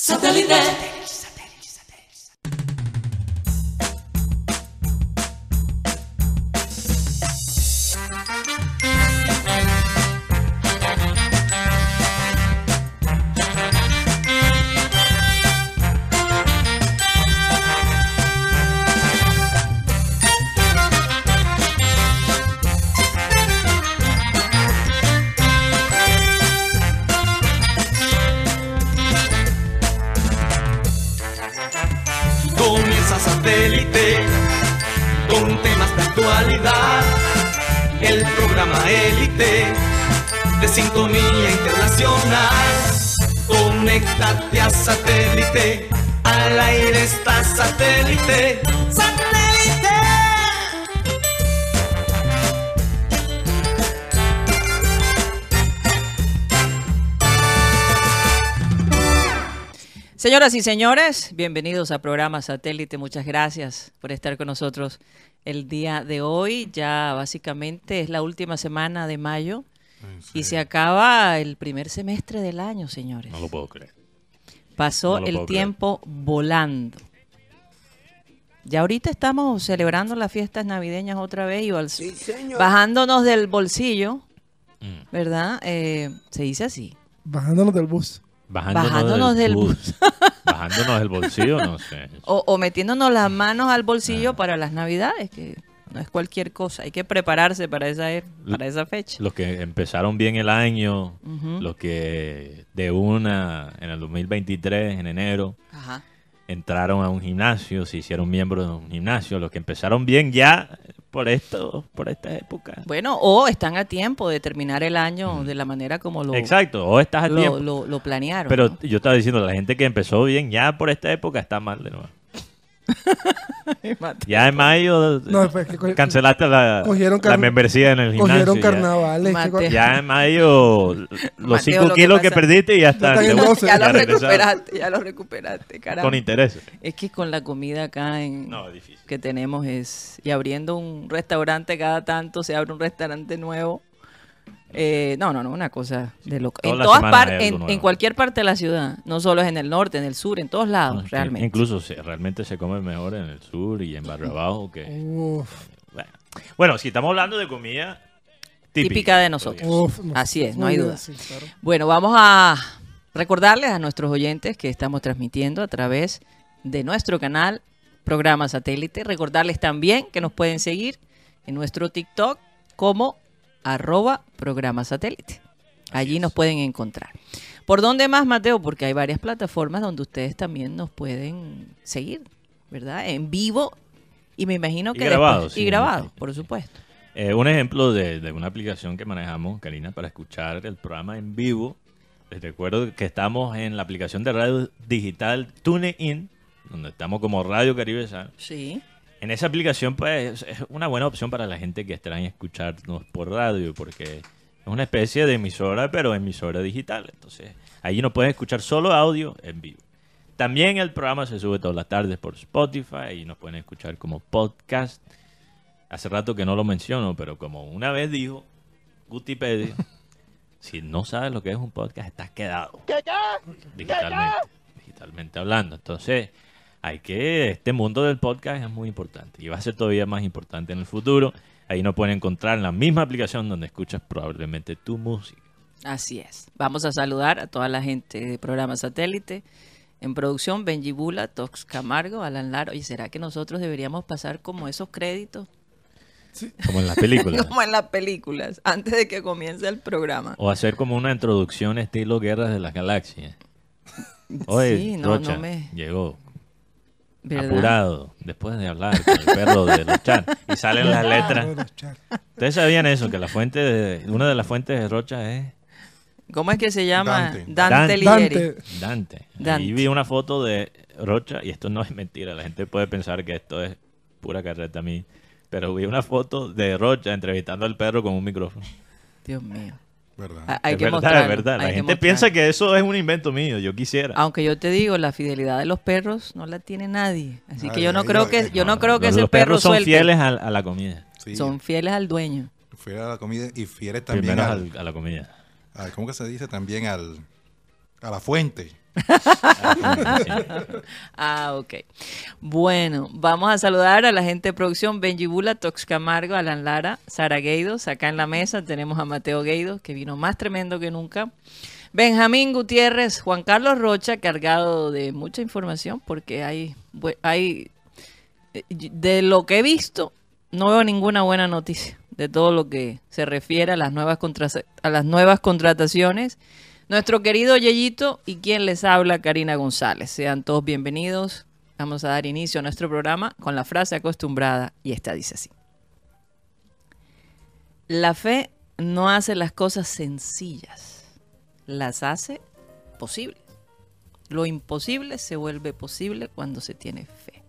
Satellite. Señoras y señores, bienvenidos a programa Satélite. Muchas gracias por estar con nosotros el día de hoy. Ya básicamente es la última semana de mayo y se acaba el primer semestre del año, señores. No lo puedo creer. Pasó no el puedo creer. tiempo volando. Ya ahorita estamos celebrando las fiestas navideñas otra vez y bal- bajándonos del bolsillo, Mm. ¿verdad? Eh, se dice así. Bajándonos del bus. Bajándonos, Bajándonos del bus. Bajándonos del bolsillo, no sé. O, o metiéndonos las manos al Ah. bolsillo para las navidades, que no es cualquier cosa. Hay que prepararse para esa, e- para esa fecha. Los que empezaron bien el año, los que de una en el 2023, en enero, Ajá. entraron a un gimnasio, se hicieron miembros de un gimnasio, los que empezaron bien ya por esto, por esta época. Bueno, o están a tiempo de terminar el año de la manera como lo, Exacto, o estás a lo, tiempo. lo- lo planearon. Pero ¿no? yo estaba diciendo, la gente que empezó bien ya por esta época está mal de nuevo. Ya en mayo No, pues, que co- cancelaste la, cogieron la membresía en el gimnasio. Cogieron ya. carnavales. En mayo, los Mateo, 5 lo que kilos que perdiste ya están. ya lo recuperaste, ya lo recuperaste, caramba. Con interés. Es que con la comida acá en, No, es difícil. que tenemos es y abriendo un restaurante cada tanto se abre un restaurante nuevo Eh, no no no una cosa de loco en todas hay en, cualquier parte de la ciudad no solo es en el norte en el sur en todos lados No, que realmente. Incluso se- realmente se come mejor en el sur y en Barrio Abajo que... Uf, Bueno, Bueno, si estamos hablando de comida típica, típica de nosotros. uf, no- así es no hay duda. bien, sí, claro. Bueno, vamos a recordarles a nuestros oyentes que estamos transmitiendo a través de nuestro canal Programa Satélite. Recordarles también que nos pueden seguir en nuestro TikTok como arroba Programa Satélite. Allí nos pueden encontrar. ¿Por dónde más, Mateo? Porque hay varias plataformas donde ustedes también nos pueden seguir, ¿verdad? En vivo y me imagino Y que grabado, después- sí, y grabado, sí. por supuesto. Eh, un ejemplo de, de una aplicación que manejamos, Karina, para escuchar el programa en vivo. Les recuerdo que estamos en la aplicación de radio digital TuneIn, donde estamos como Radio Caribe San. Sí. En esa aplicación, pues, es una buena opción para la gente que extraña escucharnos por radio, porque es una especie de emisora, pero emisora digital. Entonces, allí nos pueden escuchar solo audio en vivo. También el programa se sube todas las tardes por Spotify y nos pueden escuchar como podcast. Hace rato que no lo menciono, pero como una vez dijo Gutipedia, si no sabes lo que es un podcast, estás quedado. Digitalmente, digitalmente hablando. Entonces, hay que, este mundo del podcast es muy importante y va a ser todavía más importante en el futuro. Ahí nos pueden encontrar en la misma aplicación donde escuchas probablemente tu música. Así es. Vamos a saludar a toda la gente de programa satélite. En producción, Benji Bula, Tox Camargo, Alan Lar. Oye, ¿será que nosotros deberíamos pasar como esos créditos? Como en las películas. Como en las películas, antes de que comience el programa. O hacer como una introducción estilo Guerras de las Galaxias. Oye, Sí, no, Rocha no me- llegó ¿Verdad? apurado después de hablar con el perro de los chat y salen las letras. Char. Ustedes sabían eso, que la fuente de, una de las fuentes de Rocha es ¿Cómo es que se llama? Dante. Dante, Dante. Ligieri. Dante. Dante. Dante. Y vi una foto de Rocha, y esto no es mentira, la gente puede pensar que esto es pura carreta a mí, pero vi una foto de Rocha entrevistando al perro con un micrófono. Dios mío. ¿Verdad? Ah, Hay es que verdad, mostrarlo, es verdad. La hay que gente mostrarlo. piensa que eso es un invento mío, yo quisiera. Aunque yo te digo, la fidelidad de los perros no la tiene nadie. Así que Nadie, yo no creo que yo no creo que los, ese los perro perros son suelte. fieles a, a la comida. Sí, Son fieles al dueño. fieles a la comida y fieles también al, al- a la comida. al- ¿Cómo que se dice? También al... A la fuente. Ah, ok. Bueno, vamos a saludar a la gente de producción, Benji Bula, Tox Camargo, Alan Lara, Sara Gueidos. Acá en la mesa tenemos a Mateo Gueidos, que vino más tremendo que nunca. Benjamín Gutiérrez, Juan Carlos Rocha, cargado de mucha información, porque hay, hay eh, de lo que he visto, no veo ninguna buena noticia de todo lo que se refiere a las nuevas, a las nuevas contrataciones. Nuestro querido Yeyito y quien les habla, Karina González. Sean todos bienvenidos. Vamos a dar inicio a nuestro programa con la frase acostumbrada y esta dice así. La fe no hace las cosas sencillas, las hace posibles. Lo imposible se vuelve posible cuando se tiene fe.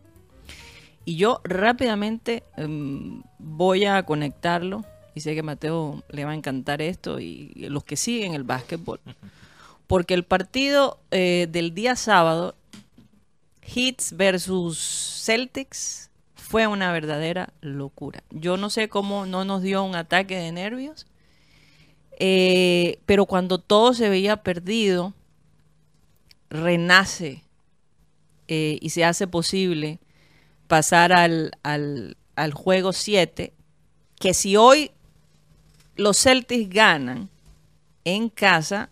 Y yo rápidamente em, voy a conectarlo, y sé que Mateo le va a encantar esto, y los que siguen el básquetbol, porque el partido eh, del día sábado, Heats versus Celtics, fue una verdadera locura. Yo no sé cómo no nos dio un ataque de nervios, eh, pero cuando todo se veía perdido, renace eh, y se hace posible pasar al, al, al juego 7, que si hoy los Celtics ganan en casa,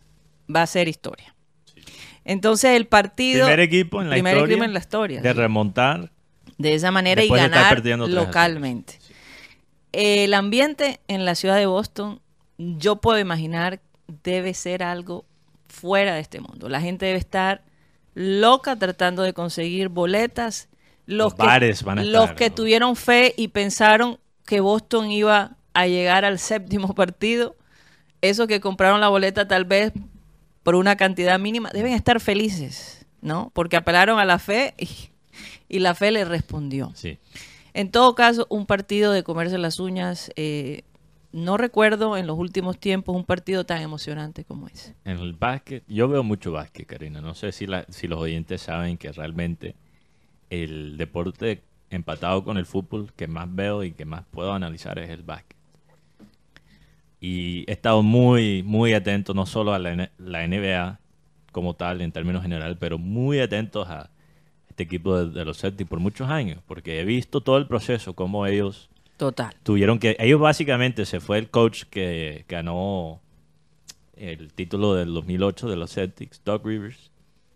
va a ser historia. Entonces el partido... Primer equipo en la primer historia. equipo en la historia, De remontar. de esa manera y ganar perdiendo 3 a 0. localmente. El ambiente en la ciudad de Boston, yo puedo imaginar, debe ser algo fuera de este mundo. La gente debe estar loca tratando de conseguir boletas. Los, Los bares van a los estar, que ¿no? tuvieron fe y pensaron que Boston iba a llegar al séptimo partido, esos que compraron la boleta tal vez por una cantidad mínima, deben estar felices, ¿no? Porque apelaron a la fe y, y la fe les respondió. Sí. En todo caso, un partido de comerse las uñas, eh, no recuerdo en los últimos tiempos un partido tan emocionante como ese. En el básquet, yo veo mucho básquet, Karina. No sé si, la- si los oyentes saben que realmente el deporte empatado con el fútbol que más veo y que más puedo analizar es el básquet. Y he estado muy, muy atento no solo a la, NBA como tal en términos generales, pero muy atentos a este equipo de, de los Celtics por muchos años, porque he visto todo el proceso, cómo ellos Total. tuvieron que ellos básicamente se fue el coach que ganó el título del 2008 de los Celtics, Doug Rivers.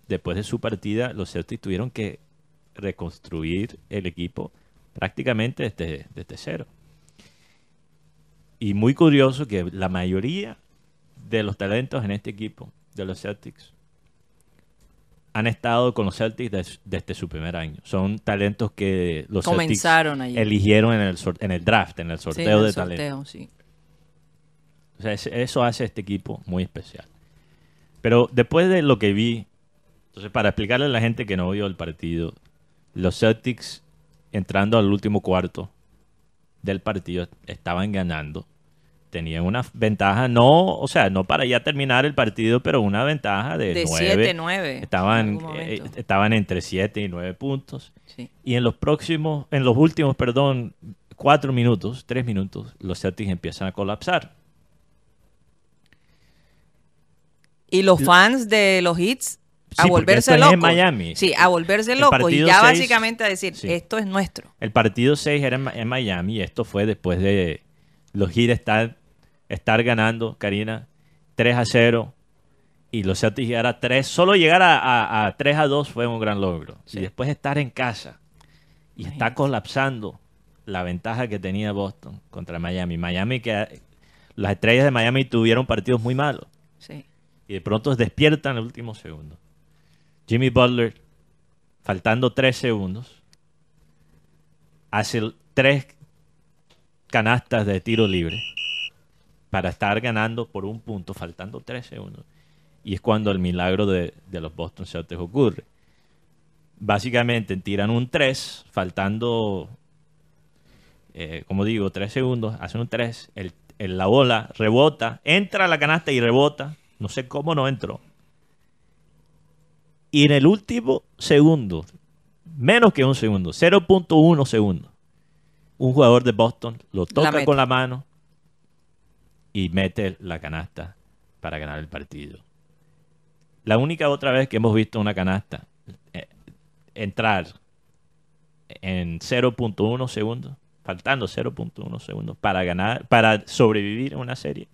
Después de su partida, los Celtics tuvieron que reconstruir el equipo prácticamente desde, desde cero. Y muy curioso que la mayoría de los talentos en este equipo de los Celtics han estado con los Celtics des- desde su primer año. Son talentos que los Comenzaron Celtics allí. eligieron en el, en el draft, en el Sí, sorteo en el de talentos. sorteo, sí. O sea, ese- eso hace a este equipo muy especial. Pero después de lo que vi, entonces para explicarle a la gente que no vio el partido, los Celtics entrando al último cuarto del partido estaban ganando. Tenían una ventaja, no, o sea, no para ya terminar el partido, pero una ventaja de, De 9. 7-9 en Estaban, algún eh, estaban entre 7 y 9 puntos. Sí. Y en los próximos, en los últimos, perdón, cuatro minutos, tres minutos, los Celtics empiezan a colapsar. Y los fans de los hits a Sí, volverse en Miami. Sí, a volverse El locos y ya básicamente a decir, sí. esto es nuestro. El partido 6 era en, Miami y esto fue después de los Heat estar, estar ganando, Karina, 3 a 0 y los Celtics llegar a 3. Solo llegar a, a- a 3 a 2 fue un gran logro. Sí. Y después estar en casa y está colapsando la ventaja que tenía Boston contra Miami. Miami que las estrellas de Miami tuvieron partidos muy malos Sí. y de pronto despiertan en el último segundo. Jimmy Butler, faltando tres segundos, hace tres canastas de tiro libre para estar ganando por un punto, faltando tres segundos. Y es cuando el milagro de, de los Boston Celtics ocurre. Básicamente tiran un 3, faltando, eh, como digo, tres segundos, hacen un 3, el, la bola rebota, entra la canasta y rebota. No sé cómo no entró. Y en el último segundo, menos que un segundo, 0.1 segundo, un jugador de Boston lo toca con la mano y mete la canasta para ganar el partido. la única otra vez que hemos visto una canasta eh, entrar en 0.1 segundos, faltando 0.1 segundos para ganar, para sobrevivir en una serie,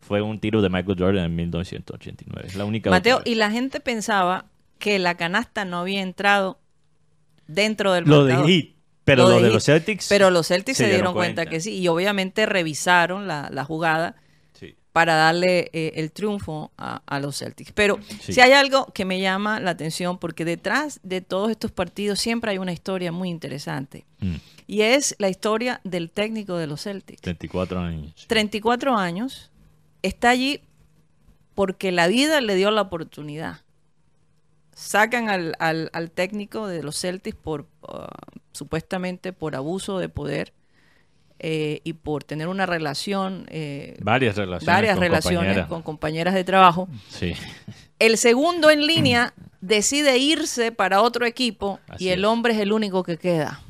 fue un tiro de Michael Jordan en 1989. Es la única Mateo, y la gente pensaba que la canasta no había entrado dentro del lo de marcador. Heat, pero Lo lo, de los Celtics. Pero los Celtics se, se dieron dieron cuenta. cuenta. que sí, y obviamente revisaron la, la jugada Sí. para darle eh, el triunfo a, a los Celtics. Pero Sí. si hay algo que me llama la atención, porque detrás de todos estos partidos siempre hay una historia muy interesante, Mm, y es la historia del técnico de los Celtics. 34 años. 34 años, está allí porque la vida le dio la oportunidad. Sacan al, al- al técnico de los Celtics por uh, supuestamente por abuso de poder eh, y por tener una relación, eh, Varias relaciones. varias con relaciones compañeras. con compañeras de trabajo. Sí. El segundo en línea decide irse para otro equipo Así y el es. hombre es el único que queda.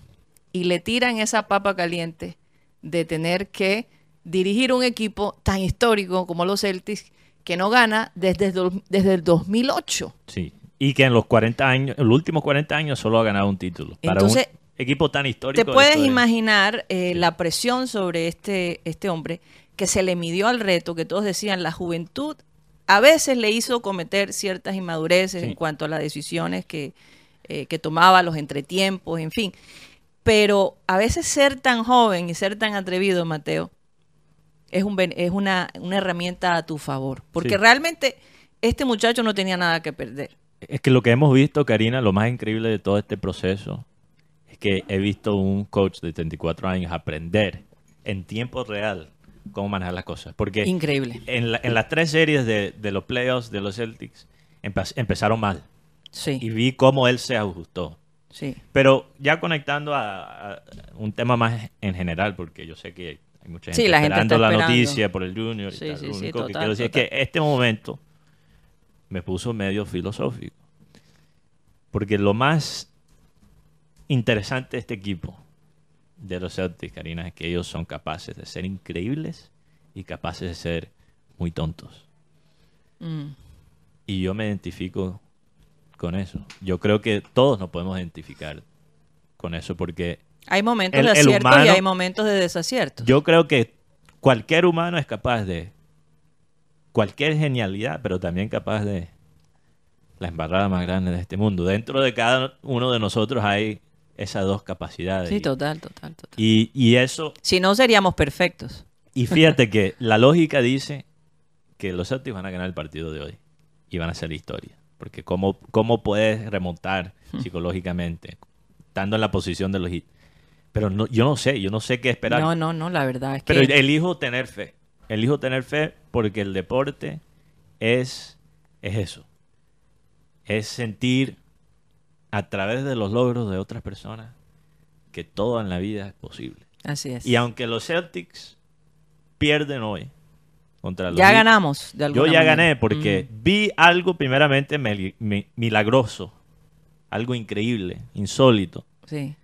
Y le tiran esa papa caliente de tener que dirigir un equipo tan histórico como los Celtics que no gana desde, desde el 2008. Sí. Y que en los 40 años, en los últimos 40 años solo ha ganado un título. Para un equipo tan histórico. Te puedes imaginar eh, la presión sobre este, este hombre que se le midió al reto, que todos decían la juventud a veces le hizo cometer ciertas inmadureces Sí. en cuanto a las decisiones que, eh, que tomaba, los entretiempos, en fin. Pero a veces ser tan joven y ser tan atrevido, Mateo, es, un, es una, una herramienta a tu favor. Porque Sí. realmente este muchacho no tenía nada que perder. Es que lo que hemos visto, Karina, lo más increíble de todo este proceso es que he visto un coach de 34 años aprender en tiempo real cómo manejar las cosas. Porque Increíble. en, la- en las tres series de, de los playoffs de los Celtics empe- empezaron mal. Y Sí, vi cómo él se ajustó. sí. Pero ya conectando a, a un tema más en general, porque yo sé que hay mucha gente Sí, la gente esperando está la noticia por el Junior. y Sí, tal. sí, Lo único que quiero decir total. es que este momento me puso medio filosófico. Porque lo más interesante de este equipo de los Celtics, Karina, es que ellos son capaces de ser increíbles y capaces de ser muy tontos. Mm. Y yo me identifico con eso. Yo creo que todos nos podemos identificar con eso porque Hay momentos El- de acierto y hay momentos de desacierto. yo creo que cualquier humano es capaz de cualquier genialidad, pero también capaz de la embarrada más grande de este mundo. Dentro de cada uno de nosotros hay esas dos capacidades. Sí, total, total, total. y, y eso, Si no, seríamos perfectos. y fíjate que la lógica dice que los Celtics van a ganar el partido de hoy y van a hacer la historia. Porque cómo, cómo puedes remontar psicológicamente estando en la posición de los hits. Pero no, yo no sé, yo no sé qué esperar. No, no, no, la verdad es que... Pero elijo tener fe. Elijo tener fe porque el deporte es, es eso. Es sentir a través de los logros de otras personas que todo en la vida es posible. Así es. Y aunque los Celtics pierden hoy contra los ya ganamos, de Yo alguna ya manera. gané porque Mm. vi algo primeramente milagroso, algo increíble, insólito. Sí.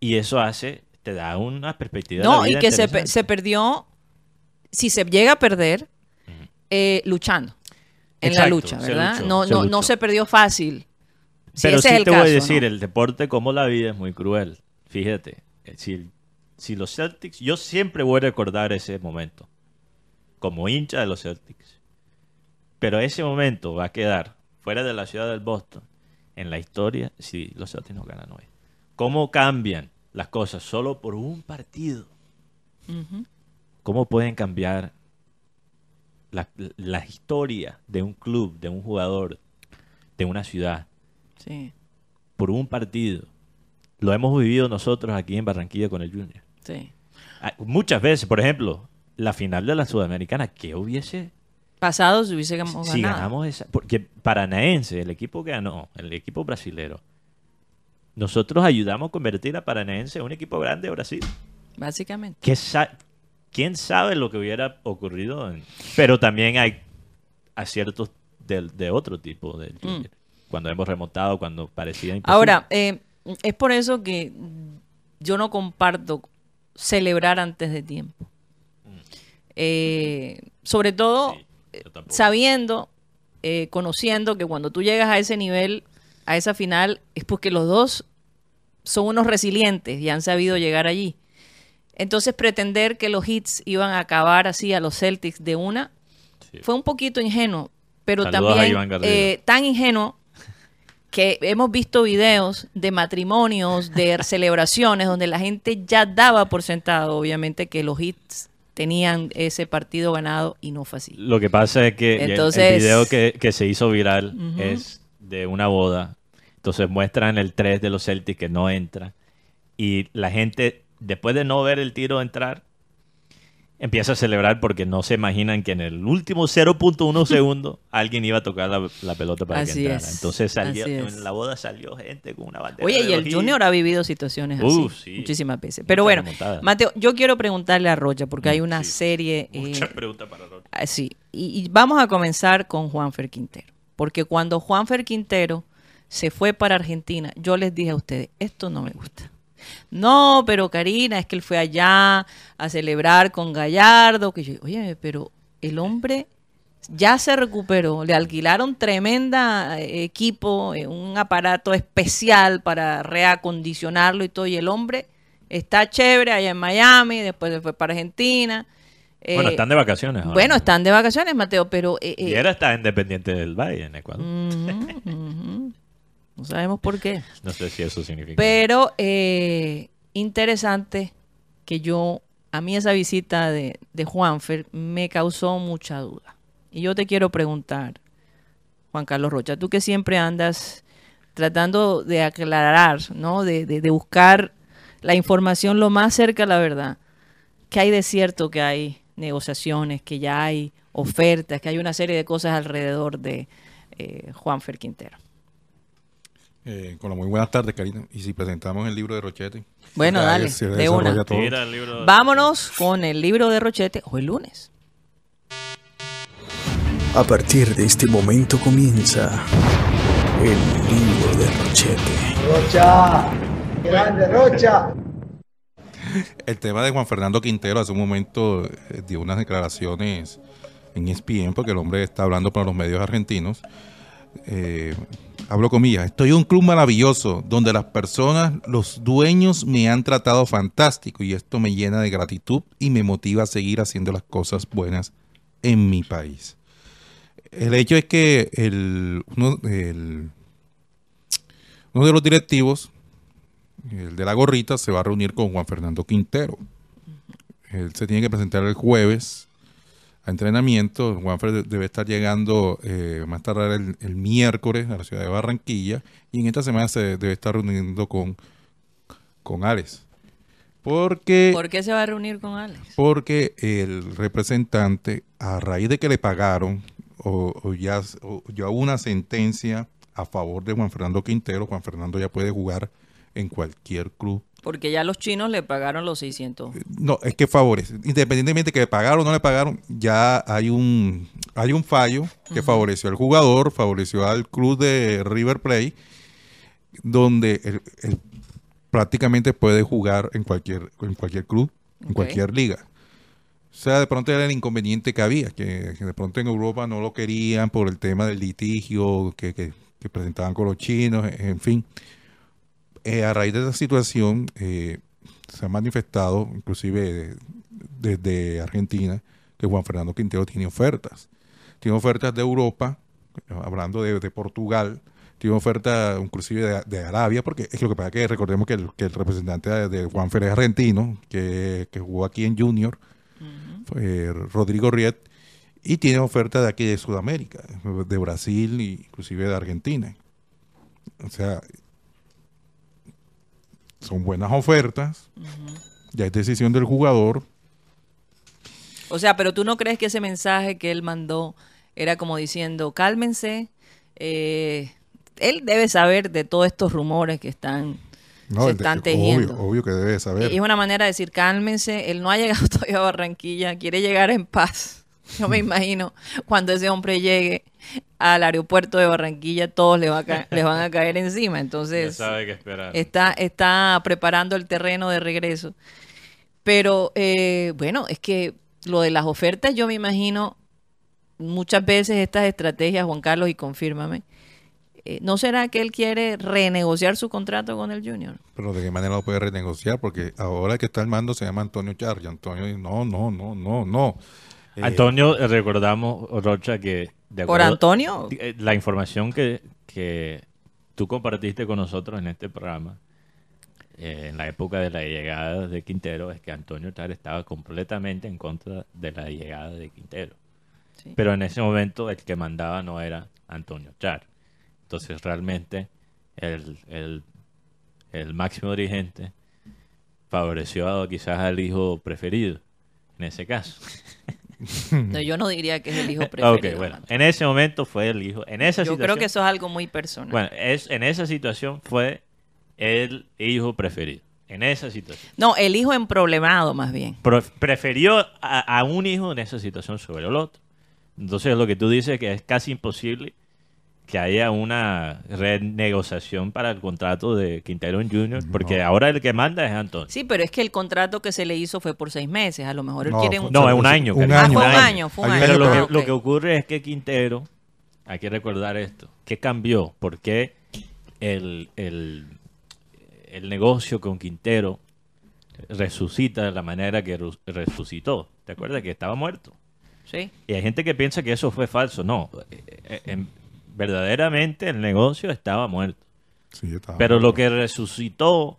Y eso hace, te da una perspectiva de la No, y vida que se, se perdió, si se llega a perder, eh, luchando. En la lucha, ¿verdad? luchó, no, se no, no se perdió fácil. Si Pero ese sí es el te caso, voy a decir, ¿no? el deporte como la vida es muy cruel. Fíjate, eh, si, si los Celtics, yo siempre voy a recordar ese momento como hincha de los Celtics. Pero ese momento va a quedar fuera de la ciudad del Boston en la historia si los Celtics no ganan hoy. ¿Cómo cambian las cosas solo por un partido? ¿Cómo pueden cambiar la, la historia de un club, de un jugador, de una ciudad? Sí, por un partido. Lo hemos vivido nosotros aquí en Barranquilla con el Junior. sí. Ah, Muchas veces, por ejemplo, la final de la Sudamericana, ¿qué hubiese Pasado si hubiésemos si ganado. ganamos esa? Porque Paranaense, el equipo que ganó, el equipo brasilero, nosotros ayudamos a convertir a Paranaense en un equipo grande de Brasil. Básicamente. ¿Qué ¿Quién sabe lo que hubiera ocurrido? en- Pero también hay aciertos del- de, otro tipo del Junior. Cuando hemos remontado, cuando parecía imposible. Mm. Ahora, eh, es por eso que yo no comparto celebrar antes de tiempo. Eh, sobre todo Sí, sabiendo eh, conociendo que cuando tú llegas a ese nivel, a esa final, es porque los dos son unos resilientes y han sabido llegar allí. Entonces pretender que los hits iban a acabar así a los Celtics de una Sí. fue un poquito ingenuo, pero Saludos también eh, tan ingenuo que hemos visto videos de matrimonios, de celebraciones, donde la gente ya daba por sentado, obviamente, que los hits tenían ese partido ganado y no fue así. Lo que pasa es que el- Entonces- el video que, que se hizo viral es de una boda. Entonces muestran el 3 de los Celtics que no entra. Y la gente, después de no ver el tiro entrar, empieza a celebrar porque no se imaginan que en el último 0.1 segundo alguien iba a tocar la, la pelota para Así que entrara. es, Entonces salió, en la boda salió gente con una bandera. Oye, de y el Junior ha vivido situaciones así sí. muchísimas veces. Pero Muchas bueno, remontadas. Mateo, yo quiero preguntarle a Rocha, porque hay una Sí. serie... eh, Muchas preguntas para Rocha. Ah, Sí, y, y vamos a comenzar con Juanfer Quintero, porque cuando Juanfer Quintero se fue para Argentina, yo les dije a ustedes, esto no me gusta. No, pero Karina, es que él fue allá a celebrar con Gallardo, que yo, oye, pero el hombre ya se recuperó, le alquilaron tremenda eh, equipo, eh, un aparato especial para reacondicionarlo y todo, y el hombre está chévere allá en Miami, después se fue para Argentina. Bueno, Eh, están de vacaciones ahora. bueno, están de vacaciones, Mateo, pero... eh, Y era está independiente del Valle en Ecuador. ujú. No sabemos por qué. No sé si eso significa. Pero eh, interesante que yo, a mí esa visita de, de Juanfer me causó mucha duda. Y yo te quiero preguntar, Juan Carlos Rocha, tú que siempre andas tratando de aclarar, ¿no? De, de- de buscar la información lo más cerca a la verdad. ¿Qué hay de cierto que hay negociaciones, que ya hay ofertas, que hay una serie de cosas alrededor de eh, Juanfer Quintero? Eh, con la muy buenas tardes, Karina. Y si presentamos el libro de Rochete. Bueno, ya dale, se de una. todo. Tira el libro. Vámonos con el libro de Rochete hoy lunes. A partir de este momento comienza el libro de Rochete. Rocha, grande Rocha. El tema de Juan Fernando Quintero hace un momento eh, dio unas declaraciones en ESPN, porque el hombre está hablando para los medios argentinos. Eh, hablo comillas, estoy en un club maravilloso donde las personas, los dueños me han tratado fantástico y esto me llena de gratitud y me motiva a seguir haciendo las cosas buenas en mi país. El hecho es que uno de los directivos el de la gorrita se va a reunir con Juan Fernando Quintero. Él se tiene que presentar el jueves a entrenamiento. Juan Fer debe estar llegando eh, más tarde el, el miércoles a la ciudad de Barranquilla y en esta semana se debe estar reuniendo con, con Alex. Porque, ¿Por qué se va a reunir con Alex? porque el representante, a raíz de que le pagaron, o, o ya, o ya una sentencia a favor de Juan Fernando Quintero, Juan Fernando ya puede jugar en cualquier club Porque ya los chinos le pagaron los 600. No, es que favorece. Independientemente que le pagaron o no le pagaron, ya hay un hay un fallo que favoreció al jugador, favoreció al club de River Plate, donde él, él prácticamente puede jugar en cualquier en cualquier club, en cualquier liga. O sea, de pronto era el inconveniente que había, que, que de pronto en Europa no lo querían por el tema del litigio que, que- que presentaban con los chinos, en fin. Eh, a raíz de esa situación, eh, se ha manifestado, inclusive eh, desde Argentina, que Juan Fernando Quintero tiene ofertas. Tiene ofertas de Europa, hablando de, de Portugal, tiene ofertas inclusive de, de Arabia, porque es lo que pasa que recordemos que el, que el representante de, Juan Fer es argentino, que, que jugó aquí en Junior, fue Rodrigo Riet, y tiene ofertas de aquí de Sudamérica, de Brasil e inclusive de Argentina. O sea, son buenas ofertas, ya es decisión del jugador. O sea, pero tú no crees que ese mensaje que él mandó era como diciendo, cálmense, eh, él debe saber de todos estos rumores que están, No, se están obvio, tejiendo. obvio que debe saber. Y es una manera de decir, cálmense, él no ha llegado todavía a Barranquilla, quiere llegar en paz. Yo me imagino cuando ese hombre llegue al aeropuerto de Barranquilla, todos le, va a les van a caer encima. Ya Entonces, sabe qué esperar. está, está preparando el terreno de regreso. Pero eh, bueno, es que lo de las ofertas, yo me imagino muchas veces estas estrategias, Juan Carlos, y confírmame, eh, ¿no será que él quiere renegociar su contrato con el Junior? Pero de qué manera lo puede renegociar, porque ahora el que está al mando se llama Antonio Char. Y Antonio dice, no, no, no, no, no. Eh, Antonio, eh, recordamos, Rocha, que de ¿Por Antonio? eh, la información que, que tú compartiste con nosotros en este programa, eh, en la época de la llegada de Quintero, es que Antonio Char estaba completamente en contra de la llegada de Quintero. Sí. Pero en ese momento el que mandaba no era Antonio Char. Entonces realmente el, el- el máximo dirigente favoreció a, quizás al hijo preferido, en ese caso. No, yo no diría que es el hijo preferido. Ok, bueno, en ese momento fue el hijo. En esa Yo situación, creo que eso es algo muy personal. bueno, es, en esa situación fue el hijo preferido. En esa situación. No, el hijo emproblemado más bien. Pro- prefirió a, a un hijo en esa situación sobre el otro. Entonces lo que tú dices es que es casi imposible que haya una renegociación para el contrato de Quintero Jr., porque ahora el que manda es Antonio. Sí, pero es que el contrato que se le hizo fue por seis meses. A lo mejor él No, quiere un... No, es un año. Un Ah, año. fue un año, fue un Hay año. Pero lo Ah, que, ok. lo que ocurre es que Quintero, hay que recordar esto, ¿qué cambió? ¿Por qué el, el, el negocio con Quintero resucita de la manera que resucitó? ¿Te acuerdas que estaba muerto? Sí. Y hay gente que piensa que eso fue falso. No, eh, eh, en- verdaderamente el negocio estaba muerto. sí, estaba- Pero lo que resucitó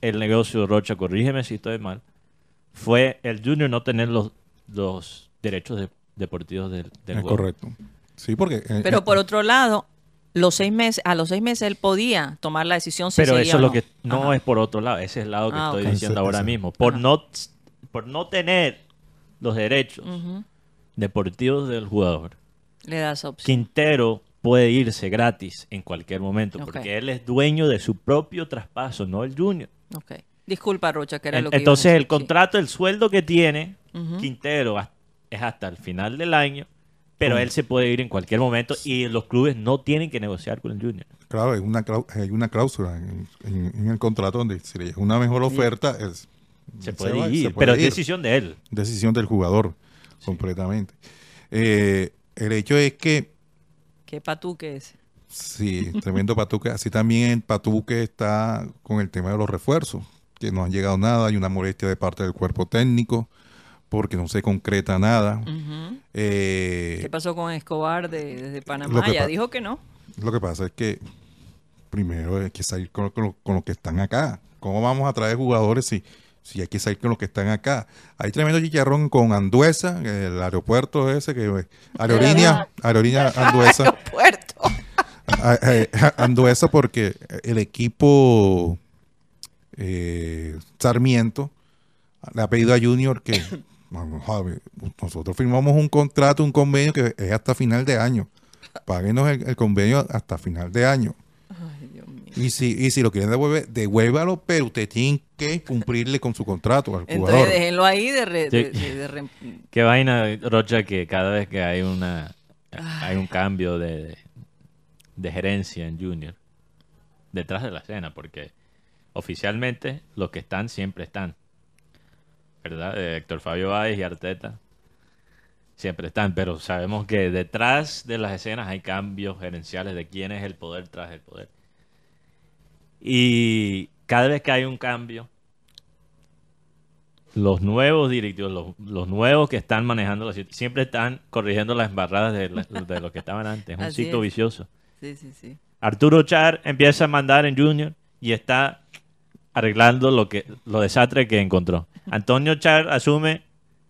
el negocio de Rocha, corrígeme si estoy mal, fue el Junior no tener los, los derechos de- deportivos del, del es juego. correcto. Sí, porque... eh, Pero eh, por otro lado, los seis meses, a los seis meses él podía tomar la decisión si Pero eso es lo no. que no Ajá. es por otro lado, ese es el lado que Ah, estoy diciendo Ese- ahora ese. mismo. Por Ajá. no, por no tener los derechos deportivos del jugador, Le da esa opción. Quintero puede irse gratis en cualquier momento, porque él es dueño de su propio traspaso, no el Junior. Ok. Disculpa, Rocha, que era En- lo que iba a Entonces decir, el sí. contrato, el sueldo que tiene. Quintero es hasta el final del año, pero él se puede ir en cualquier momento y los clubes no tienen que negociar con el Junior. Claro, hay una, clau- hay una cláusula en, en- en el contrato donde si le llega una mejor oferta, es, Se puede va- ir, se puede pero es decisión de él. decisión del jugador, completamente. Eh, el hecho es que, Qué patuque es. sí, tremendo patuque, así también el patuque está con el tema de los refuerzos, que no han llegado nada, hay una molestia de parte del cuerpo técnico, porque no se concreta nada. Eh, ¿Qué pasó con Escobar de, desde Panamá? Ya dijo que no. Lo que pasa es que primero hay que salir con, con con los que están acá. ¿Cómo vamos a traer jugadores si, si hay que salir con los que están acá? Hay tremendo chicharrón con Anduesa, el aeropuerto ese, que aerolínea, aerolínea Anduesa, Puerto. a- a- Anduesa porque el equipo eh, Sarmiento le ha pedido a Junior que nosotros firmamos un contrato, un convenio que es hasta final de año. Páguenos el, el convenio hasta final de año. Y si, y si lo quieren devolver, devuélvalo, pero usted tiene que cumplirle con su contrato al Entonces jugador. déjenlo ahí de, re- Sí. de- de- de re- Qué vaina, Rocha, que cada vez que hay una hay un cambio de, de gerencia en Junior, detrás de la escena, porque oficialmente los que están siempre están. ¿Verdad? Eh, Héctor Fabio Báez y Arteta siempre están, pero sabemos que detrás de las escenas hay cambios gerenciales de quién es el poder tras el poder. Y cada vez que hay un cambio, los nuevos directivos, los, los nuevos que están manejando la situación, siempre están corrigiendo las embarradas de, la- de los que estaban antes. Es un ciclo es. vicioso. Sí, sí, sí. Arturo Char empieza a mandar en Junior y está arreglando lo que los desastres que encontró. Antonio Char asume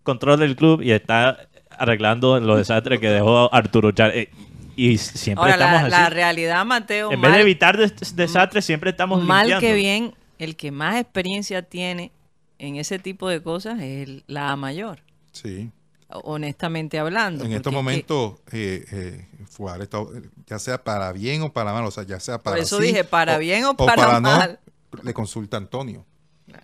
control del club y está arreglando los desastres que dejó Arturo Char. Eh, Y siempre Ahora, estamos la, así. la realidad, Mateo, en mal, vez de evitar des- desastres, siempre estamos mal limpiando. que bien, el que más experiencia tiene en ese tipo de cosas es el- la A mayor, Sí. honestamente hablando. En estos es momentos, eh, eh, Fuar ya sea para bien o para mal, o sea, ya sea para eso sí dije, para bien o para mal. le consulta a Antonio.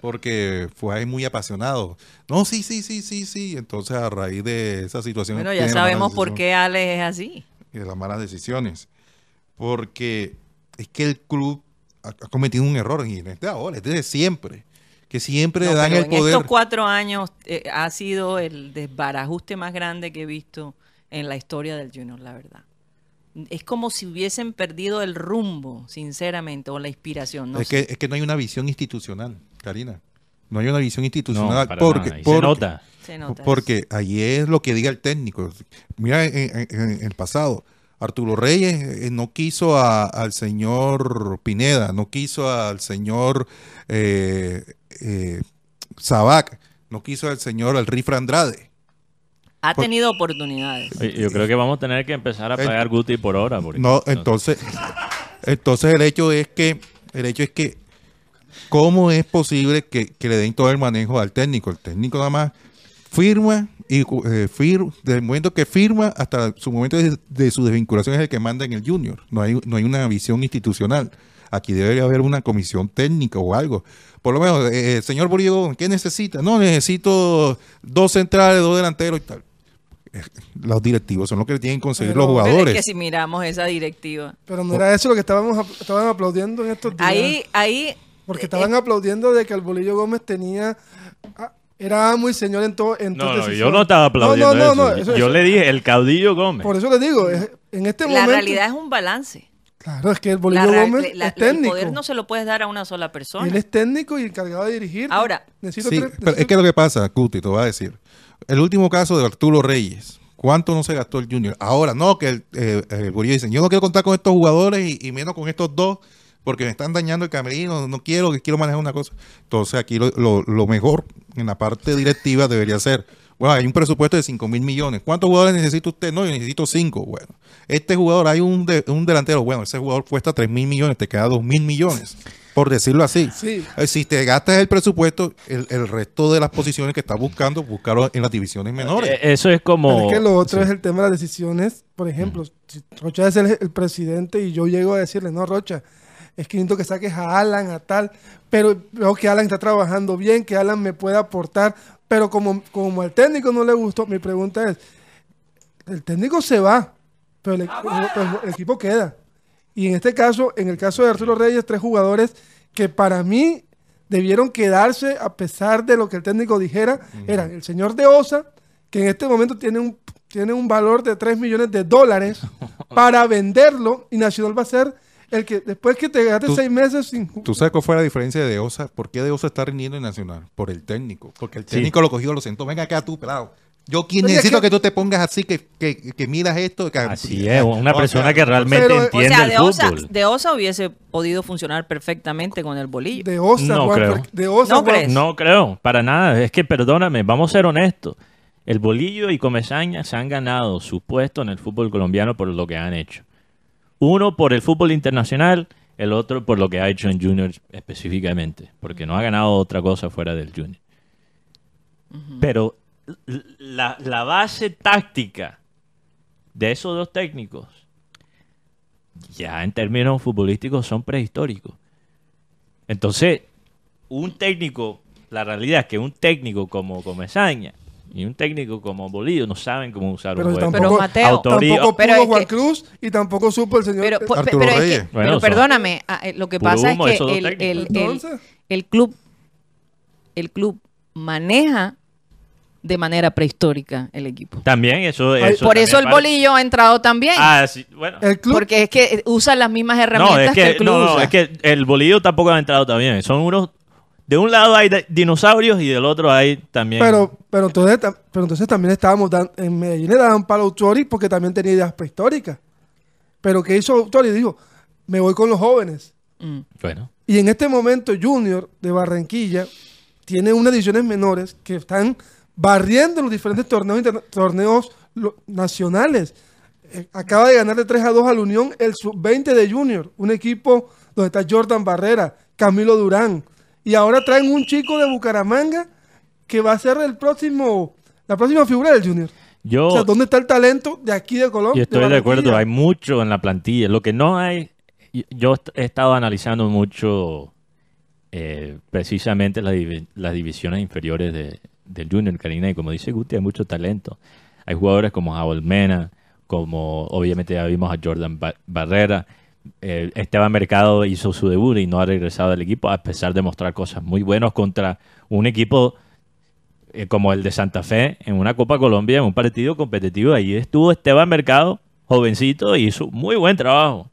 Porque fue muy apasionado. No, sí, sí, sí, sí, sí. Entonces, a raíz de esa situación. Bueno, ya sabemos por qué Alex es así. De las malas decisiones. Porque es que el club ha, ha cometido un error y en este ahora, es desde siempre. Que siempre No, le dan el en poder. estos cuatro años eh, ha sido el desbarajuste más grande que he visto en la historia del Junior, la verdad. Es como si hubiesen perdido el rumbo, sinceramente, o la inspiración. No es, sé. que, es que no hay una visión institucional, Karina. No hay una visión No, institucional para porque, nada. Y se porque- nota. Se nota porque ahí es lo que diga el técnico. Mira, en, en- en el pasado, Arturo Reyes eh, no quiso a- al señor Pineda, no quiso al señor eh, eh, Sabac, no quiso al señor al Rifra Andrade. Ha por- tenido oportunidades. Yo creo que vamos a tener que empezar a El- pagar Guti por hora. porque- No, entonces, entonces el hecho es que, el hecho es que, ¿cómo es posible que, que le den todo el manejo al técnico? El técnico nada más firma y eh, fir- desde el momento que firma hasta su momento de, de su desvinculación es el que manda en el junior. No hay, no hay una visión institucional. Aquí debería haber una comisión técnica o algo. Por lo menos, eh, señor Borillo, ¿qué necesita? No, necesito dos centrales, dos delanteros y tal. Eh, Los directivos son los que le tienen que conseguir Pero- los Pero jugadores. es que si miramos esa directiva, Pero no era eso lo que estábamos estaban aplaudiendo en estos días. ahí, ahí, Porque eh, estaban aplaudiendo de que el Bolillo Gómez tenía. Era muy señor en todo. En No, tus no, yo no estaba aplaudiendo No, no, no, eso. no, eso- Yo eso- le dije el caudillo Gómez. Por eso le digo, es- en este la momento. realidad es un balance. Claro, es que el La Bolillo Gómez la- es el poder no se lo puedes dar a una sola persona. Él es técnico y encargado de dirigir. Ahora, necesito Sí, tres- pero es que lo que pasa, Cuti, te voy a decir. El último caso de Arturo Reyes. ¿Cuánto no se gastó el Junior? Ahora, no, que el, eh, el Gurillo dice, yo no quiero contar con estos jugadores y, y menos con estos dos porque me están dañando el camerino, no quiero, que quiero manejar una cosa. Entonces aquí lo, lo- lo mejor en la parte directiva debería ser, bueno, hay un presupuesto de 5 mil millones. ¿Cuántos jugadores necesita usted? No, yo necesito 5. Bueno, este jugador, hay un, de- un delantero, bueno, ese jugador cuesta 3 mil millones, te queda 2 mil millones, por decirlo así. Sí. Eh, Si te gastas el presupuesto, el, el resto de las posiciones que estás buscando, buscarlo en las divisiones menores. Eh, Eso es como. Pero es que lo otro sí. es el tema de las decisiones. Por ejemplo, si Rocha es el, el presidente y yo llego a decirle, no, Rocha, es que necesito que saques a Alan, a tal, pero veo que Alan está trabajando bien, que Alan me puede aportar, pero como, como al técnico no le gustó, mi pregunta es, el técnico se va, pero el, equipo queda. Y en este caso, en el caso de Arturo Reyes, tres jugadores que para mí debieron quedarse a pesar de lo que el técnico dijera, eran el señor de Osa, que en este momento tiene un, tiene un valor de 3 millones de dólares para venderlo y Nacional va a ser el que después que te gastes Tú- seis meses sin... ¿Tú sabes cuál fue la diferencia de Osa? ¿Por qué de Osa está rindiendo en Nacional? Por el técnico. Porque el Sí. técnico lo cogió, lo sentó. Venga acá tú, pelado. Yo Oye, necesito que- que tú te pongas así, que, que, que miras esto. que- Así es, una O sea, persona que realmente pero, o o entiende sea, el de Osa, fútbol. de Osa hubiese podido funcionar perfectamente con el bolillo. De Osa, No Juan, creo. de Osa, ¿No crees? No creo, para nada. Es que perdóname, vamos a ser honestos. El Bolillo y Comesaña se han ganado su puesto en el fútbol colombiano por lo que han hecho. Uno por el fútbol internacional, el otro por lo que ha hecho en Junior específicamente, porque no ha ganado otra cosa fuera del Junior. Pero la, la base táctica de esos dos técnicos, ya en términos futbolísticos, son prehistóricos. Entonces, un técnico, la realidad es que un técnico como Comesaña y un técnico como Bolillo no saben cómo usar Pero un juego. tampoco, Pero Mateo, Autoría- tampoco Pero pudo Juan que- Cruz y tampoco supo el señor... Pero, Arturo pero es que- Bueno, perdóname, ah, eh, lo que pasa humo, es que el, el- club, el club maneja de manera prehistórica el equipo. También eso, Ay, eso Por eso el bolillo ha entrado también. Ah, sí, bueno. el club... porque es que usa las mismas No, herramientas es que, que, el club no, no, usa. es que el bolillo tampoco ha entrado también. Son unos. De un lado hay dinosaurios y del otro hay también. Pero, pero, entonces, pero entonces también estábamos en Medellín le daban palo a Autori porque también tenía ideas prehistóricas. Pero ¿qué hizo Autori? Dijo, me voy con los jóvenes. Mm. Bueno. Y en este momento Junior de Barranquilla tiene unas divisiones menores que están barriendo los diferentes torneos, torneos lo- nacionales. Eh, acaba de ganar de 3 a 2 al Unión el sub-20 de Junior, un equipo donde está Jordan Barrera, Camilo Durán. Y ahora traen un chico de Bucaramanga que va a ser el próximo, la próxima figura del Junior. Yo, O sea, ¿dónde está el talento de aquí de Colombia? yo estoy de acuerdo, hay mucho en la plantilla. Lo que no hay. y- Yo he estado analizando mucho eh, precisamente las, divi- las divisiones inferiores de, del Junior Karina y como dice Guti, hay mucho talento. Hay jugadores como Javier Mena, como obviamente ya vimos a Jordan Ba- Barrera. Eh, Esteban Mercado hizo su debut y no ha regresado al equipo a pesar de mostrar cosas muy buenas contra un equipo eh, como el de Santa Fe en una Copa Colombia, en un partido competitivo. Ahí estuvo Esteban Mercado, jovencito, y hizo muy buen trabajo.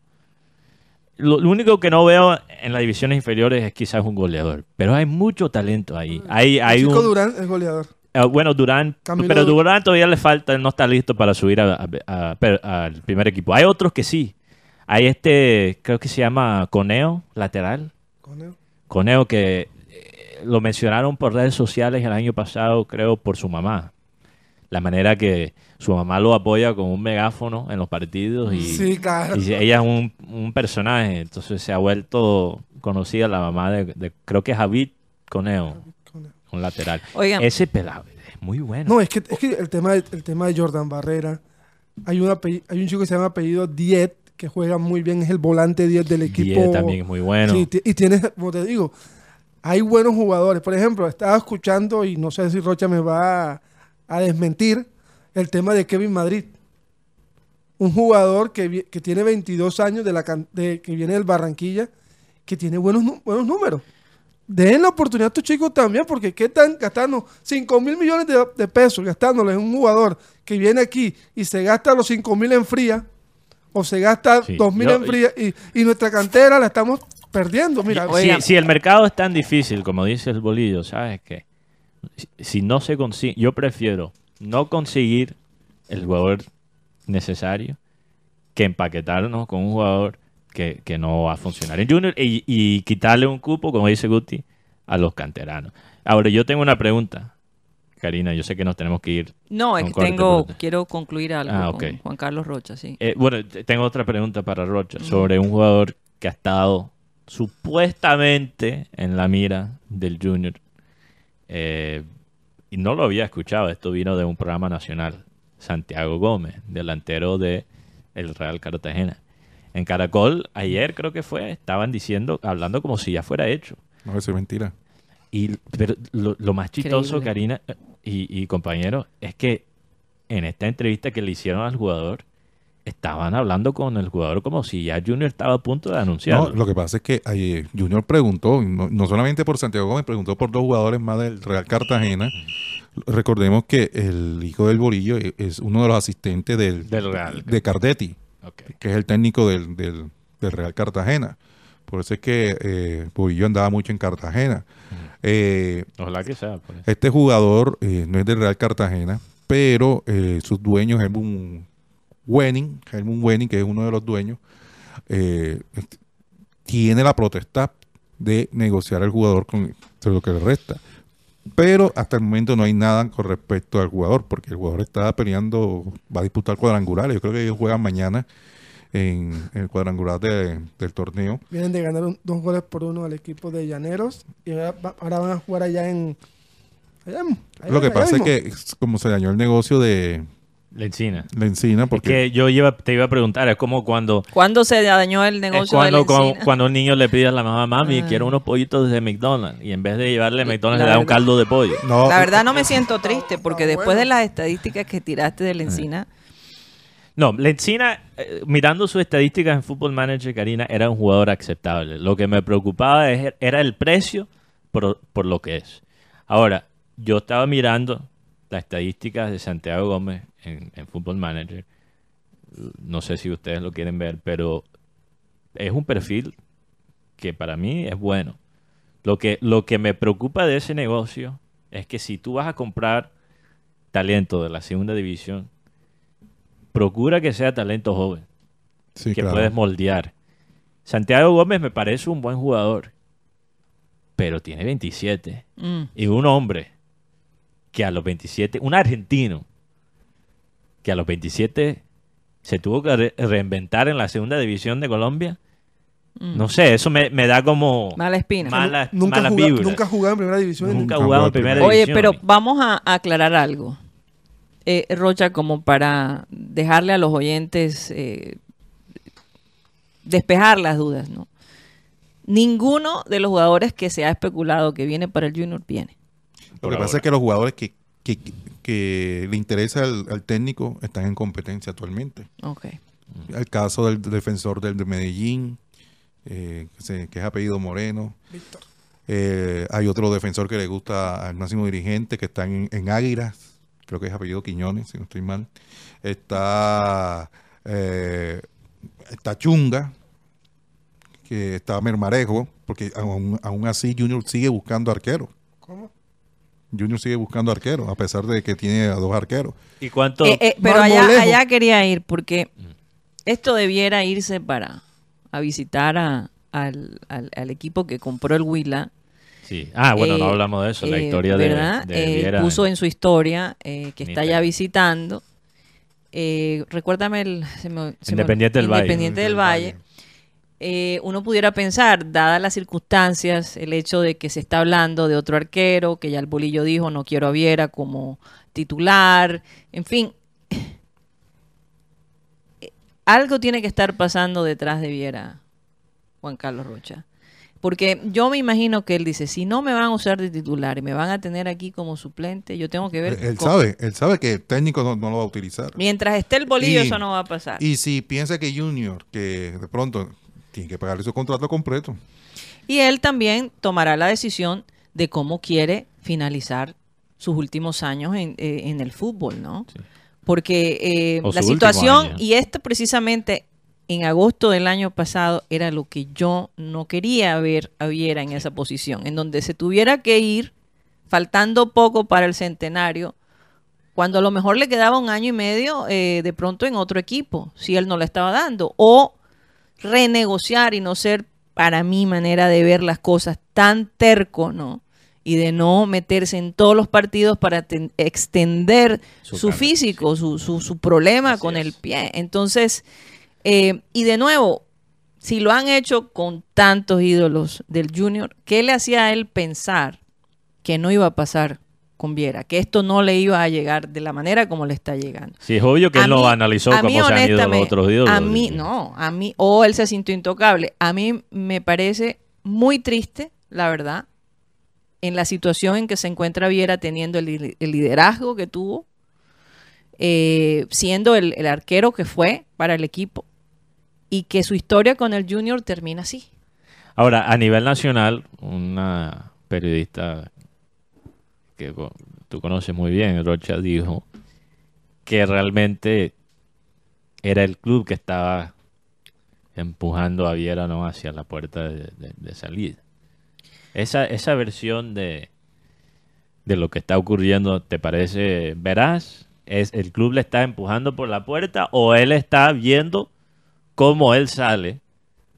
Lo, lo único que no veo en las divisiones inferiores es quizás un goleador, pero hay mucho talento ahí. Hay, hay el chico un, Durán es goleador. Ah, bueno, Durán, Camilo- pero Durán todavía le falta, no está listo para subir al primer equipo. Hay otros que sí. Hay este, creo que se llama Coneo, lateral. Coneo. Coneo que eh, lo mencionaron por redes sociales el año pasado, creo, por su mamá. La manera que su mamá lo apoya con un megáfono en los partidos y, Sí, claro. y ella es un, un personaje, entonces se ha vuelto conocida la mamá de, de- creo que es Javid Coneo, Coneo. un lateral. Oigan. Ese pelado es muy bueno. No, es que, es que el, tema de, el tema de Jordan Barrera, hay, un apellido- hay un chico que se llama apellido Diet, que juega muy bien, es el volante 10 del equipo. Diez también es muy bueno. Sí, y tienes, como te digo, hay buenos jugadores. Por ejemplo, estaba escuchando, y no sé si Rocha me va a, a desmentir, el tema de Kevin Madrid. Un jugador que, que tiene 22 años, de la, de, que viene del Barranquilla, que tiene buenos, buenos números. Den la oportunidad a estos chicos también, porque ¿qué están gastando? 5 mil millones de, de pesos gastándole en un jugador que viene aquí y se gasta los 5 mil en fría, o se gasta Sí, 2 mil yo- en fría, y, y nuestra cantera la estamos perdiendo. Mira, Si, el mercado es tan difícil, como dice el bolillo, ¿sabes qué? Si, si no se consigue, yo prefiero no conseguir el jugador necesario que empaquetarnos con un jugador que, que no va a funcionar en Junior y, y quitarle un cupo, como dice Guti, a los canteranos. Ahora, yo tengo una pregunta, Karina, yo sé que nos tenemos que ir. No, es que tengo, corte. quiero concluir algo Ah, con. Juan Carlos Rocha, sí. Eh, bueno, tengo otra pregunta para Rocha sobre un jugador que ha estado supuestamente en la mira del Junior. Eh, y no lo había escuchado, esto vino de un programa nacional. Santiago Gómez, delantero de el Real Cartagena. En Caracol, ayer creo que fue, estaban diciendo, hablando como si ya fuera hecho. No, eso es mentira. Y pero lo, lo más chistoso, Increíble. Karina y, y compañero, es que en esta entrevista que le hicieron al jugador, estaban hablando con el jugador como si ya Junior estaba a punto de anunciarlo. No, lo que pasa es que ayer Junior preguntó, no, no solamente por Santiago Gómez, preguntó por dos jugadores más del Real Cartagena. Recordemos que el hijo del Bolillo e- es uno de los asistentes del, Del Real. de Cardetti, que es el técnico del, del- del Real Cartagena. Por eso es que eh, Bolillo andaba mucho en Cartagena. Eh, Ojalá que sea. pues. este jugador eh, no es del Real Cartagena, pero eh, sus dueños, Helmut Wenning, Helmut Wenning, que es uno de los dueños, eh, tiene la potestad de negociar al jugador con lo que le resta. Pero hasta el momento no hay nada con respecto al jugador, porque el jugador está peleando, va a disputar cuadrangulares. Yo creo que ellos juegan mañana en, en el cuadrangular de- del torneo. vienen de ganar un- dos goles por uno al equipo de Llaneros, y ahora, va- ahora van a jugar allá en... allá en- allá- Lo que allá pasa es que es como se dañó el negocio de La encina. la encina, Es porque que yo iba, te iba a preguntar, es como cuando, ¿Cuándo se dañó el es negocio de la cuando, cuando, encina? cuando un niño le pide a la mamá, mami, Ah. quiero unos pollitos de McDonald's. Y en vez de llevarle McDonald's, La le da un caldo de pollo. no, La verdad no me siento triste porque después de las estadísticas que tiraste de la encina, No, Lencina, eh, mirando sus estadísticas en Football Manager, Karina, era un jugador aceptable. Lo que me preocupaba era el precio por, por lo que es. Ahora, yo estaba mirando las estadísticas de Santiago Gómez en, en Football Manager. No sé si ustedes lo quieren ver, pero es un perfil que para mí es bueno. Lo que, lo que me preocupa de ese negocio es que si tú vas a comprar talento de la segunda división, procura que sea talento joven, sí, que claro. puedes moldear. Santiago Gómez me parece un buen jugador, pero tiene 27. mm, Y un hombre que a los 27, un argentino, que a los 27 se tuvo que re- reinventar en la segunda división de Colombia. mm. No sé, eso me, me da como Mala espina. mala, nunca, mala nunca jugaba en primera división. Nunca jugado en primera primera. Oye, división. pero vamos a aclarar algo. Eh, Rocha, como para dejarle a los oyentes eh, despejar las dudas, ¿no? Ninguno de los jugadores que se ha especulado que viene para el Junior viene. Lo que pasa es que los jugadores que, que, que le interesa al, al técnico están en competencia actualmente. Ok. El caso del defensor del de Medellín, eh, que, es apellido Moreno. Víctor. Eh, hay otro defensor que le gusta al máximo dirigente que está en, en Águilas, creo que es apellido Quiñones, si no estoy mal. Está, eh, está Chunga, que está Mermarejo, porque aún, aún así Junior sigue buscando arquero. ¿Cómo? Junior sigue buscando arquero, a pesar de que tiene a dos arqueros. ¿Y cuánto? Eh, eh, pero allá, allá quería ir porque esto debiera irse para a visitar a- al, al- al equipo que compró el Huila. Sí. Ah, bueno, no Eh, hablamos de eso. La eh, historia de, ¿verdad? de Eh, Viera puso en- su historia que está ya visitando. Recuérdame el se me- se me- Independiente del Valle. Independiente del Valle. Eh, uno pudiera pensar, dadas las circunstancias, el hecho de que se está hablando de otro arquero, que ya el bolillo dijo no quiero a Viera como titular, en fin, algo tiene que estar pasando detrás de Viera, Juan Carlos Rocha. Porque yo me imagino que él dice, si no me van a usar de titular y me van a tener aquí como suplente, yo tengo que ver... Él cómo- sabe, él sabe que el técnico no, no lo va a utilizar. Mientras esté el bolillo, Y- eso no va a pasar. Y si piensa que Junior, que de pronto tiene que pagarle su contrato completo. Y él también tomará la decisión de cómo quiere finalizar sus últimos años en, eh, en el fútbol, ¿no? Porque eh, la situación, y esto precisamente en agosto del año pasado, era lo que yo no quería ver a Viera en esa posición, en donde se tuviera que ir, faltando poco para el centenario, cuando a lo mejor le quedaba un año y medio eh, de pronto en otro equipo, si él no le estaba dando, o renegociar y no ser, para mi manera de ver las cosas, tan terco, ¿no? Y de no meterse en todos los partidos para ten- extender Su físico, su, su, su problema Así con el pie. Entonces, eh, y de nuevo, si lo han hecho con tantos ídolos del Junior, ¿qué le hacía a él pensar que no iba a pasar con Viera? Que esto no le iba a llegar de la manera como le está llegando. Sí, es obvio que A él mí- analizó a mí, cómo se han ido los otros ídolos. A mí, no, a mí, o él se sintió intocable. A mí me parece muy triste, la verdad, en la situación en que se encuentra Viera teniendo el, li- el liderazgo que tuvo, eh, siendo el, el arquero que fue para el equipo, y que su historia con el Junior termina así. Ahora, a nivel nacional, una periodista que tú conoces muy bien, Rocha, dijo que realmente era el club que estaba empujando a Viera ¿no? hacia la puerta de salida. Esa, esa versión de, de lo que está ocurriendo, ¿te parece veraz? ¿Es el club le está empujando por la puerta o él está viendo cómo él sale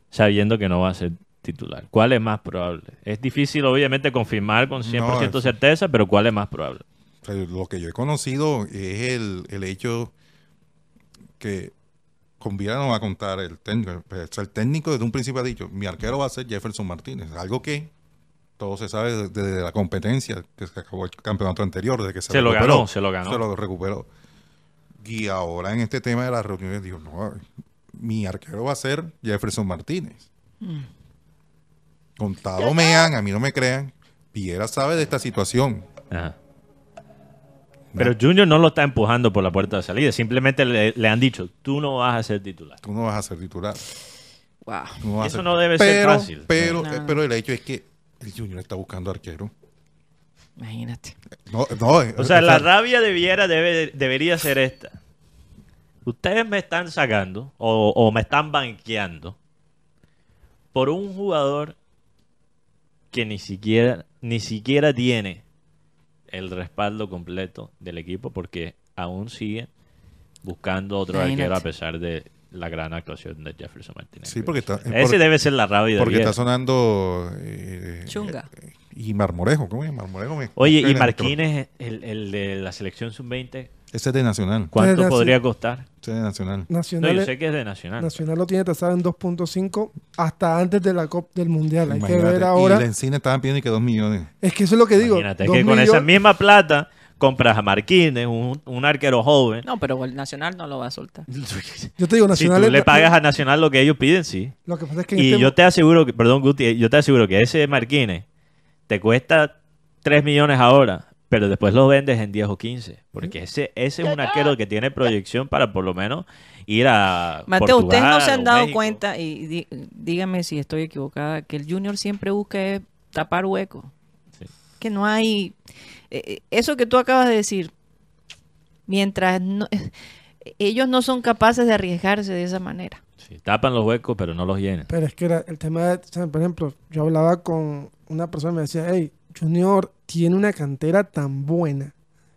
sabiendo que no va a ser titular? ¿Cuál es más probable? Es difícil, obviamente, confirmar con 100% eso- certeza, pero ¿cuál es más probable? Lo que yo he conocido es el, el hecho que con Viera no va a contar el técnico. Sea, el técnico desde un principio ha dicho, mi arquero va a ser Jefferson Martínez. Algo que todo se sabe desde la competencia, que se acabó el campeonato anterior, desde que se, Se lo ganó, se lo ganó. Se lo recuperó. Y ahora en este tema de las reuniones dijo, no, mi arquero va a ser Jefferson Martínés. Contado me han, a mí no me crean. Viera sabe de esta situación. Ajá. Pero Junior no lo está empujando por la puerta de salida. Simplemente le, le han dicho, tú no vas a ser titular. Tú no vas a ser titular. Wow. No Eso ser- no debe ser fácil. Pero, No. eh, pero el hecho es que el Junior está buscando arquero. Imagínate. No, no, O sea, la sea, rabia de Viera debe, debería ser esta. Ustedes me están sacando o, o me están banqueando por un jugador que ni siquiera, ni siquiera tiene el respaldo completo del equipo porque aún sigue buscando otro Imagínate. arquero a pesar de la gran actuación de Jefferson Martínez. Sí, porque está- Ese porque- debe ser la rabia de porque está sonando eh, Chunga. eh, y Marmorejo, ¿cómo es? Marmorejo me- Oye, y Marquínez, el, el de la selección sub-20, Ese es de Nacional. ¿cuánto podría costar? Ese es de Nacional. No, Nacional, yo es- sé que es de Nacional. Nacional lo tiene tasado en 2.5 hasta antes de la Cop del Mundial. Hay que ver ahora. Y la Encina estaban pidiendo que dos millones. Es que eso es lo que digo. Imagínate, es dos que con esa millones- misma plata compras a Marquínez, un, un arquero joven. No, pero el Nacional no lo va a soltar. Yo te digo, si Nacional tú es- le pagas a Nacional lo que ellos piden, sí. Lo que pasa es que en Y este- yo te aseguro, que, perdón Guti, yo te aseguro que ese Marquínez te cuesta 3 millones ahora, pero después lo vendes en 10 o 15. Porque ese, ese es un arquero que tiene proyección para por lo menos ir a Mateo, ustedes no se han dado México. cuenta, y di- dígame si estoy equivocada, que el Junior siempre busca eh, tapar huecos. Sí. Que no hay... eh, eh, eso que tú acabas de decir, mientras no- ellos no son capaces de arriesgarse de esa manera. Sí, tapan los huecos, pero no los llenan. Pero es que era el tema de, o sea, por ejemplo, yo hablaba con una persona y me decía, hey, Junior tiene una cantera tan buena,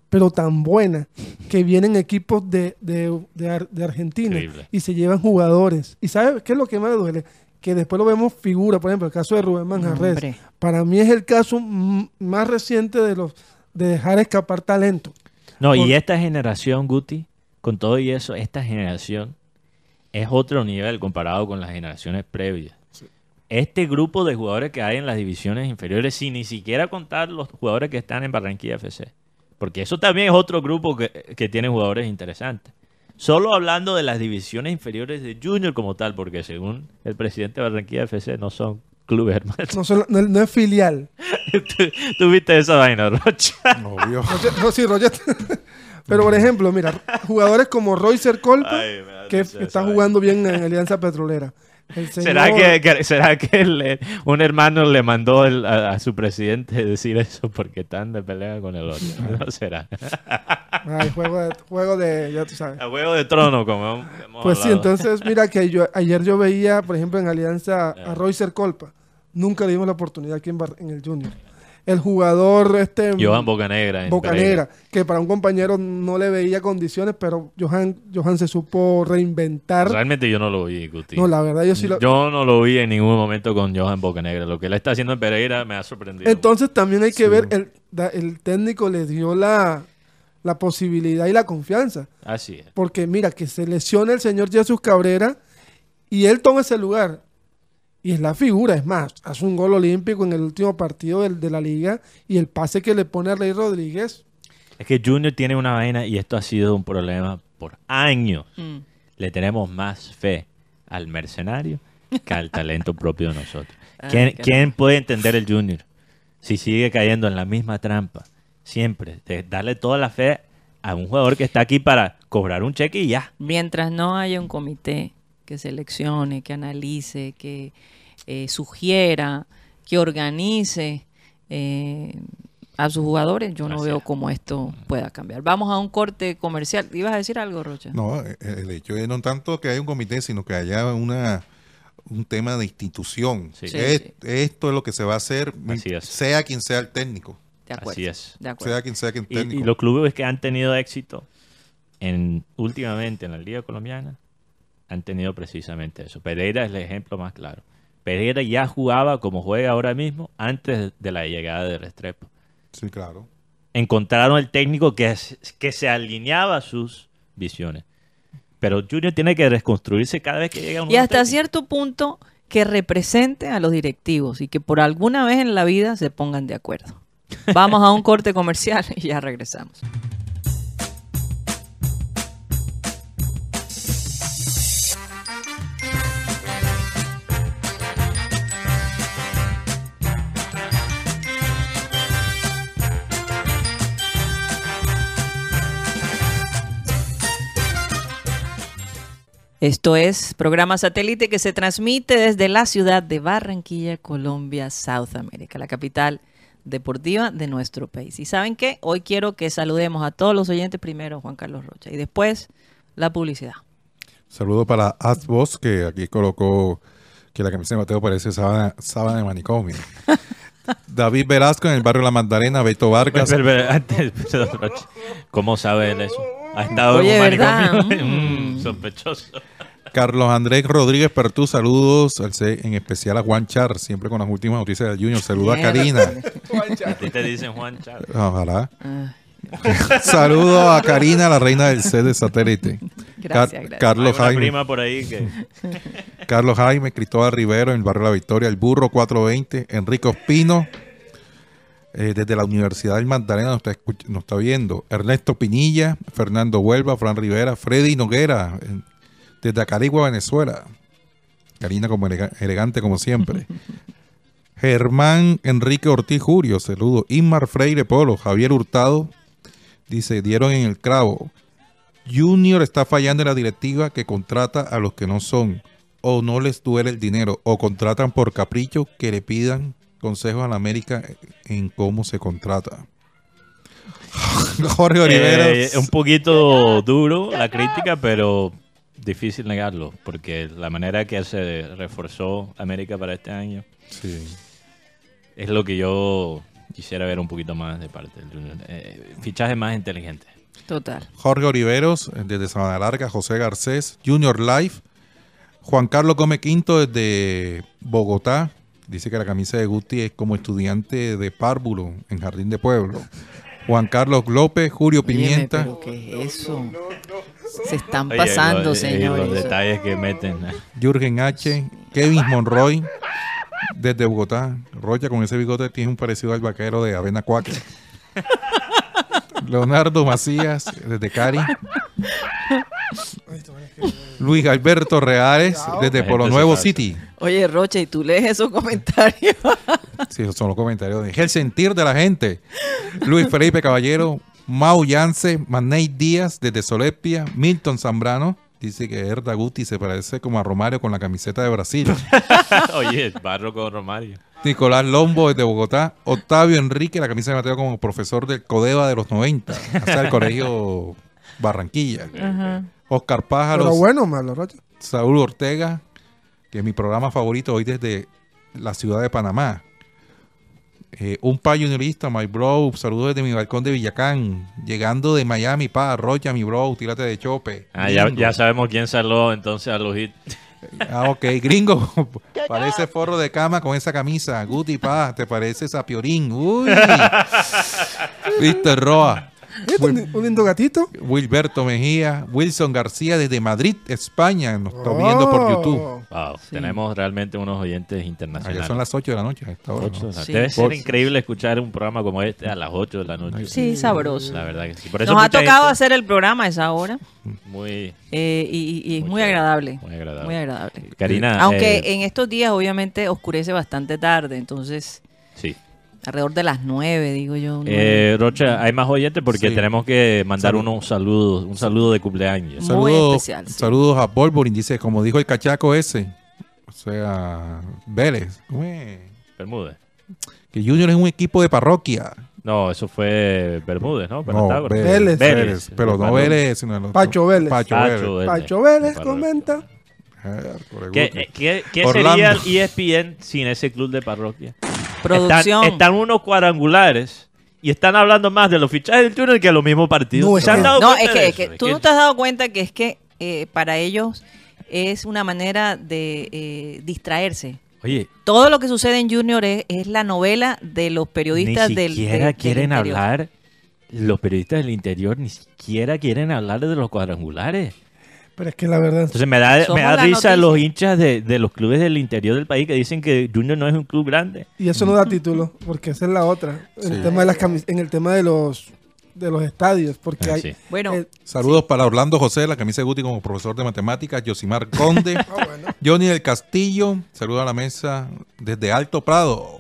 pero tan buena, que vienen equipos de, de, de Ar- de Argentina Increíble. y se llevan jugadores. ¿Y sabes qué es lo que más me duele? Que después lo vemos figura, por ejemplo, el caso de Rubén Manjarres. Hombre. Para mí es el caso más reciente de los de dejar escapar talento. No, y esta generación, Guti, con todo y eso, esta generación es otro nivel comparado con las generaciones previas. Este grupo de jugadores que hay en las divisiones inferiores, sin ni siquiera contar los jugadores que están en Barranquilla FC, porque eso también es otro grupo que, que tiene jugadores interesantes. Solo hablando de las divisiones inferiores de Junior como tal, porque según el presidente de Barranquilla FC no son clubes hermanos. No, son- no- no es filial. ¿Tú, tú viste esa vaina, Rocha? Obvio. Roger- no, sí, Roger. Pero por ejemplo, mira, jugadores como Roycer Colpa, Ay, que está jugando bien en Alianza Petrolera. El ¿Será señor- que, que- será que el- un hermano le mandó el- a, a su presidente decir eso porque están de pelea con el otro? No será. Ay, juego de, juego de, ya tú sabes. A huevo de trono, como hemos- Pues sí, hablado. entonces mira que yo, ayer yo veía, por ejemplo, en Alianza a Roycer Colpa. Nunca le dimos la oportunidad aquí en, Bar- en el Junior. El jugador este Johan Bocanegra. que para un compañero no le veía condiciones, pero Johan, Johan se supo reinventar. Realmente yo no lo vi, Guti. No, la verdad, yo sí lo... Yo no lo vi en ningún momento con Johan Bocanegra. Lo que él está haciendo en Pereira me ha sorprendido. Entonces también hay que Sí. ver, el, el técnico le dio la, la posibilidad y la confianza. Así es. Porque mira, que se lesiona el señor Jesús Cabrera y él toma ese lugar. Y es la figura, es más, hace un gol olímpico en el último partido del- de la liga y el pase que le pone a Rey Rodríguez. Es que Junior tiene una vaina y esto ha sido un problema por años. Mm. le tenemos más fe al mercenario que al talento propio de nosotros. Ay, ¿Quién, quién puede entender el Junior si sigue cayendo en la misma trampa? Siempre, de darle toda la fe a un jugador que está aquí para cobrar un cheque y ya. Mientras no haya un comité que seleccione, que analice, que eh, sugiera, que organice eh, a sus jugadores, yo no veo cómo esto pueda cambiar. Vamos a un corte comercial. ¿Ibas a decir algo, Rocha? No, eh, el hecho es no tanto que haya un comité, sino que haya una un tema de institución. Sí. Sí, Es- sí. Esto es lo que se va a hacer, sea quien sea el técnico. De acuerdo. Así es. De acuerdo. Sea quien sea quien Y, técnico. y los clubes que han tenido éxito en, últimamente en la Liga Colombiana han tenido precisamente eso. Pereira es el ejemplo más claro. Pereira ya jugaba como juega ahora mismo antes de la llegada de Restrepo. Sí, claro. encontraron el técnico que, es- que se alineaba a sus visiones. Pero Junior tiene que reconstruirse cada vez que llega un Y hasta técnico. cierto punto que represente a los directivos y que por alguna vez en la vida se pongan de acuerdo. Vamos a un corte comercial y ya regresamos. Esto es programa satélite que se transmite desde la ciudad de Barranquilla, Colombia, South America, la capital deportiva de nuestro país. Y saben qué, hoy quiero que saludemos a todos los oyentes primero, Juan Carlos Rocha, y después la publicidad. Saludo para Asbos, que aquí colocó que la camisa de Mateo parece sábana, sábana de manicomio. David Velasco en el barrio La Magdalena, Beto Vargas, Pero, pero, antes, perdón, Rocha. ¿Cómo sabe él eso? Ha estado Oye, en un ¿verdad? manicomio. Mm. Mm, sospechoso. Carlos Andrés Rodríguez Pertú, saludos, al C- en especial a Juan Char, siempre con las últimas noticias del Junior. Saludo a Karina. A ti te dicen Juan Chávez. Ojalá. Ah, Saludo a Karina, la reina del C de satélite. gracias, Car- gracias. Carlos Hay una Jaime. prima por ahí que... Carlos Jaime, Cristóbal Rivero en el barrio La Victoria, el Burro 420, Enrique Ospino, eh, desde la Universidad del Magdalena nos está, nos está viendo, Ernesto Pinilla, Fernando Huelva, Fran Rivera, Freddy Noguera, eh, desde Acarigua, Venezuela. Karina como elega- elegante como siempre. Germán Enrique Ortiz Jurio, saludo. Inmar Freire Polo, Javier Hurtado, dice, dieron en el clavo. Junior está fallando en la directiva que contrata a los que no son, o no les duele el dinero, o contratan por capricho que le pidan consejos a la América en cómo se contrata. Jorge Oliveros. Eh, un poquito duro la crítica, pero difícil negarlo, porque la manera que se reforzó América para este año Sí. es lo que yo quisiera ver un poquito más de parte del Junior. Eh, fichaje más inteligente. Total. Jorge Oliveros, eh, desde Sabana Larga, José Garcés, Junior Life, Juan Carlos Gómez Quinto desde Bogotá, dice que la camisa de Guti es como estudiante de párvulo en Jardín de Pueblo. Juan Carlos López, Julio Óyeme, Pimienta, pero ¿qué es eso? Se están pasando, señores. Los detalles que meten. Jürgen H, Kevin Monroy, desde Bogotá. Rocha con ese bigote tiene un parecido al vaquero de Avena Cuaca. Leonardo Macías, desde Cari. Luis Alberto Reales, desde Polo Nuevo. City. Oye, Rocha, ¿y tú lees esos comentarios? Sí, esos son los comentarios de el sentir de la gente. Luis Felipe Caballero, Mau Yance, Manei Díaz, desde Solepia, Milton Zambrano. Dice que Erda Guti se parece como a Romario con la camiseta de Brasil. Oye, barro con Romario. Nicolás Lombo desde Bogotá. Octavio Enrique, la camisa de Mateo como profesor del Codeva de los 90. Hasta el colegio Barranquilla. Oscar Pájaros. Pero bueno, malo, Rocha. Saúl Ortega, que es mi programa favorito hoy desde la ciudad de Panamá. Eh, un pa juniorista, my bro. Saludos desde mi balcón de Villacán. Llegando de Miami, pa, Rocha, mi bro. Tírate de chope. Ah, ya, ya sabemos quién saló entonces a los hits. Ah, ok, gringo. Parece forro de cama con esa camisa. Guti, pa, te pareces a Piorín. Uy. Víctor Roa. Un, lindo gatito. Wilberto Mejía. Wilson García desde Madrid, España. Nos está viendo por Oh. YouTube. Wow, tenemos realmente unos oyentes internacionales. Allá son las 8 de la noche. a esta hora, Ocho ¿no? de la- Sí. Debe ser increíble escuchar un programa como este a las 8 de la noche. Sí, sabroso. La verdad que sí. Por eso Nos ha mucha tocado gente- hacer el programa a esa hora Muy, eh, y, y es Muy muy agradable. muy agradable. Muy agradable. Karina. Aunque eh, en estos días obviamente oscurece bastante tarde, entonces sí. Alrededor de las nueve, digo yo. Eh, Rocha, hay más oyentes porque Sí. tenemos que mandar Salud. unos saludos, un saludo de cumpleaños. Muy Saludos, especial, sí. saludos a Bolborin, dice, como dijo el cachaco ese, o sea, Vélez, ¿cómo es? Bermúdez. que Junior es un equipo de parroquia. No, eso fue Bermúdez, ¿no? No. Vélez. Vélez, pero no. Vélez, sino el otro. Pacho Vélez. Pacho Pacho Vélez. Vélez. Pacho Vélez comenta. Por el ¿Qué, eh, qué- qué sería el ESPN sin ese club de parroquia? Producción. Están, están unos cuadrangulares y están hablando más de los fichajes del Junior que de los mismos partidos. No, es ¿Se han que- dado No, cuenta es que, es tú no te has dado cuenta que es que eh, para ellos es una manera de eh, distraerse. Oye, Todo lo que sucede en Junior es, es la novela de los periodistas ni del siquiera del- del quieren hablar, los periodistas del interior ni siquiera quieren hablar de los cuadrangulares. Pero es que la verdad. Entonces me da, me da risa noticia. los hinchas de, de los clubes del interior del país que dicen que Junior no es un club grande. Y eso no da título, porque esa es la otra. En, el tema de las camis- en el tema de los de los estadios, porque Ah, hay. sí. Bueno, eh, Saludos para Orlando José, la camisa de Guti como profesor de matemáticas, Yosimar Conde, ah, bueno. Johnny del Castillo, saludos a la mesa desde Alto Prado.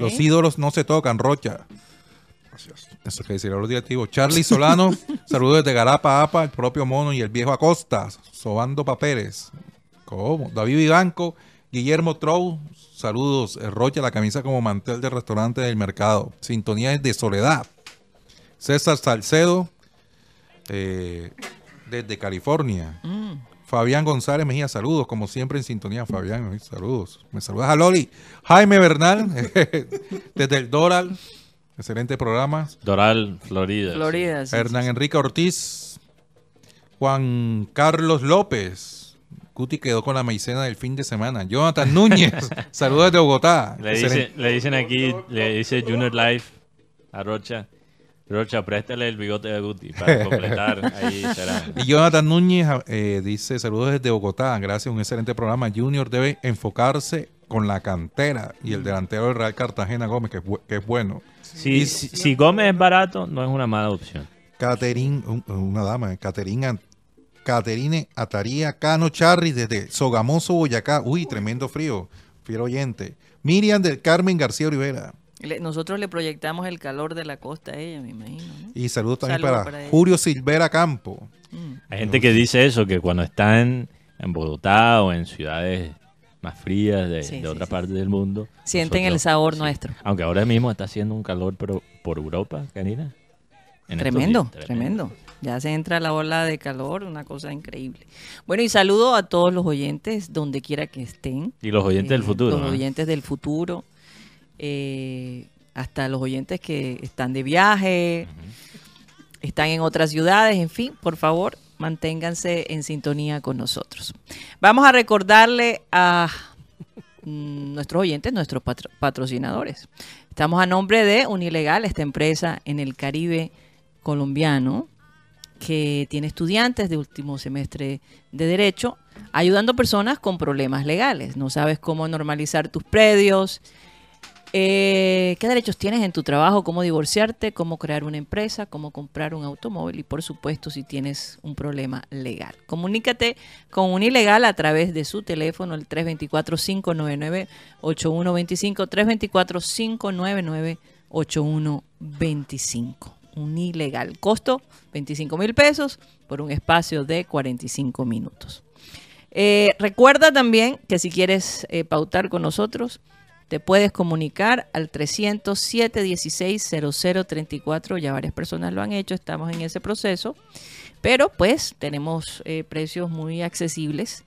Los ídolos no se tocan, Rocha. Eso que decir los directivos. Charlie Solano, saludos desde Garapa, Apa, el propio Mono y el viejo Acosta, sobando papeles. ¿Cómo? David Vivanco, Guillermo Trou, saludos. eh, Rocha, la camisa como mantel del restaurante del mercado. Sintonía es de Soledad. César Salcedo, eh, desde California. Fabián González Mejía, saludos, como siempre en sintonía, Fabián, eh, saludos. Me saludas a Loli. Jaime Bernal, desde el Doral, excelente programa. Doral, Florida. Florida. sí, Hernán. Enrique Ortiz, Juan Carlos López. Guti quedó con la maicena del fin de semana. Jonathan Núñez, saludos desde Bogotá. Le, Excelente. dice- le dicen aquí, le dice Junior Life a Rocha. Rocha, préstale el bigote de Guti para completar. Ahí será. Y Jonathan Núñez eh, dice saludos desde Bogotá, gracias, un excelente programa. Junior debe enfocarse con la cantera y el delantero del Real Cartagena Gómez, que es, bu- que es bueno. Si, si, si Gómez es barato, no es una mala opción. Caterín, un- una dama, Caterina, Caterine Ataría Cano Charri desde Sogamoso, Boyacá. Uy, tremendo frío, fiel oyente. Miriam del Carmen García Olivera. Nosotros le proyectamos el calor de la costa a ella, me imagino. ¿no? Y saludos también para. Julio Silvera Campo. Mm. Hay gente que dice eso, que cuando están en Bogotá o en ciudades más frías de, Sí, de otras sí. partes del mundo. Sienten el sabor nuestro. Aunque ahora mismo está haciendo un calor, pero por Europa, Karina. Tremendo, días, tremendo. Ya se entra la ola de calor, una cosa increíble. Bueno, y saludo a todos los oyentes, donde quiera que estén. Y los oyentes del Eh, futuro. Los oyentes del futuro. eh, hasta los oyentes que están de viaje, están en otras ciudades, en fin, por favor, manténganse en sintonía con nosotros. Vamos a recordarle a mm, nuestros oyentes, nuestros patro- patrocinadores. Estamos a nombre de Unilegal, esta empresa en el Caribe colombiano que tiene estudiantes de último semestre de Derecho, ayudando a personas con problemas legales. No sabes cómo normalizar tus predios, eh, qué derechos tienes en tu trabajo, cómo divorciarte, cómo crear una empresa, cómo comprar un automóvil y por supuesto si tienes un problema legal. Comunícate con Unilegal a través de su teléfono el 324-599-8125, 324-599-8125. Unilegal. Costo 25 mil pesos por un espacio de 45 minutos. Eh, recuerda también que si quieres eh, pautar con nosotros, te puedes comunicar al 307 16 0034. Ya varias personas lo han hecho, estamos en ese proceso. Pero pues tenemos eh, precios muy accesibles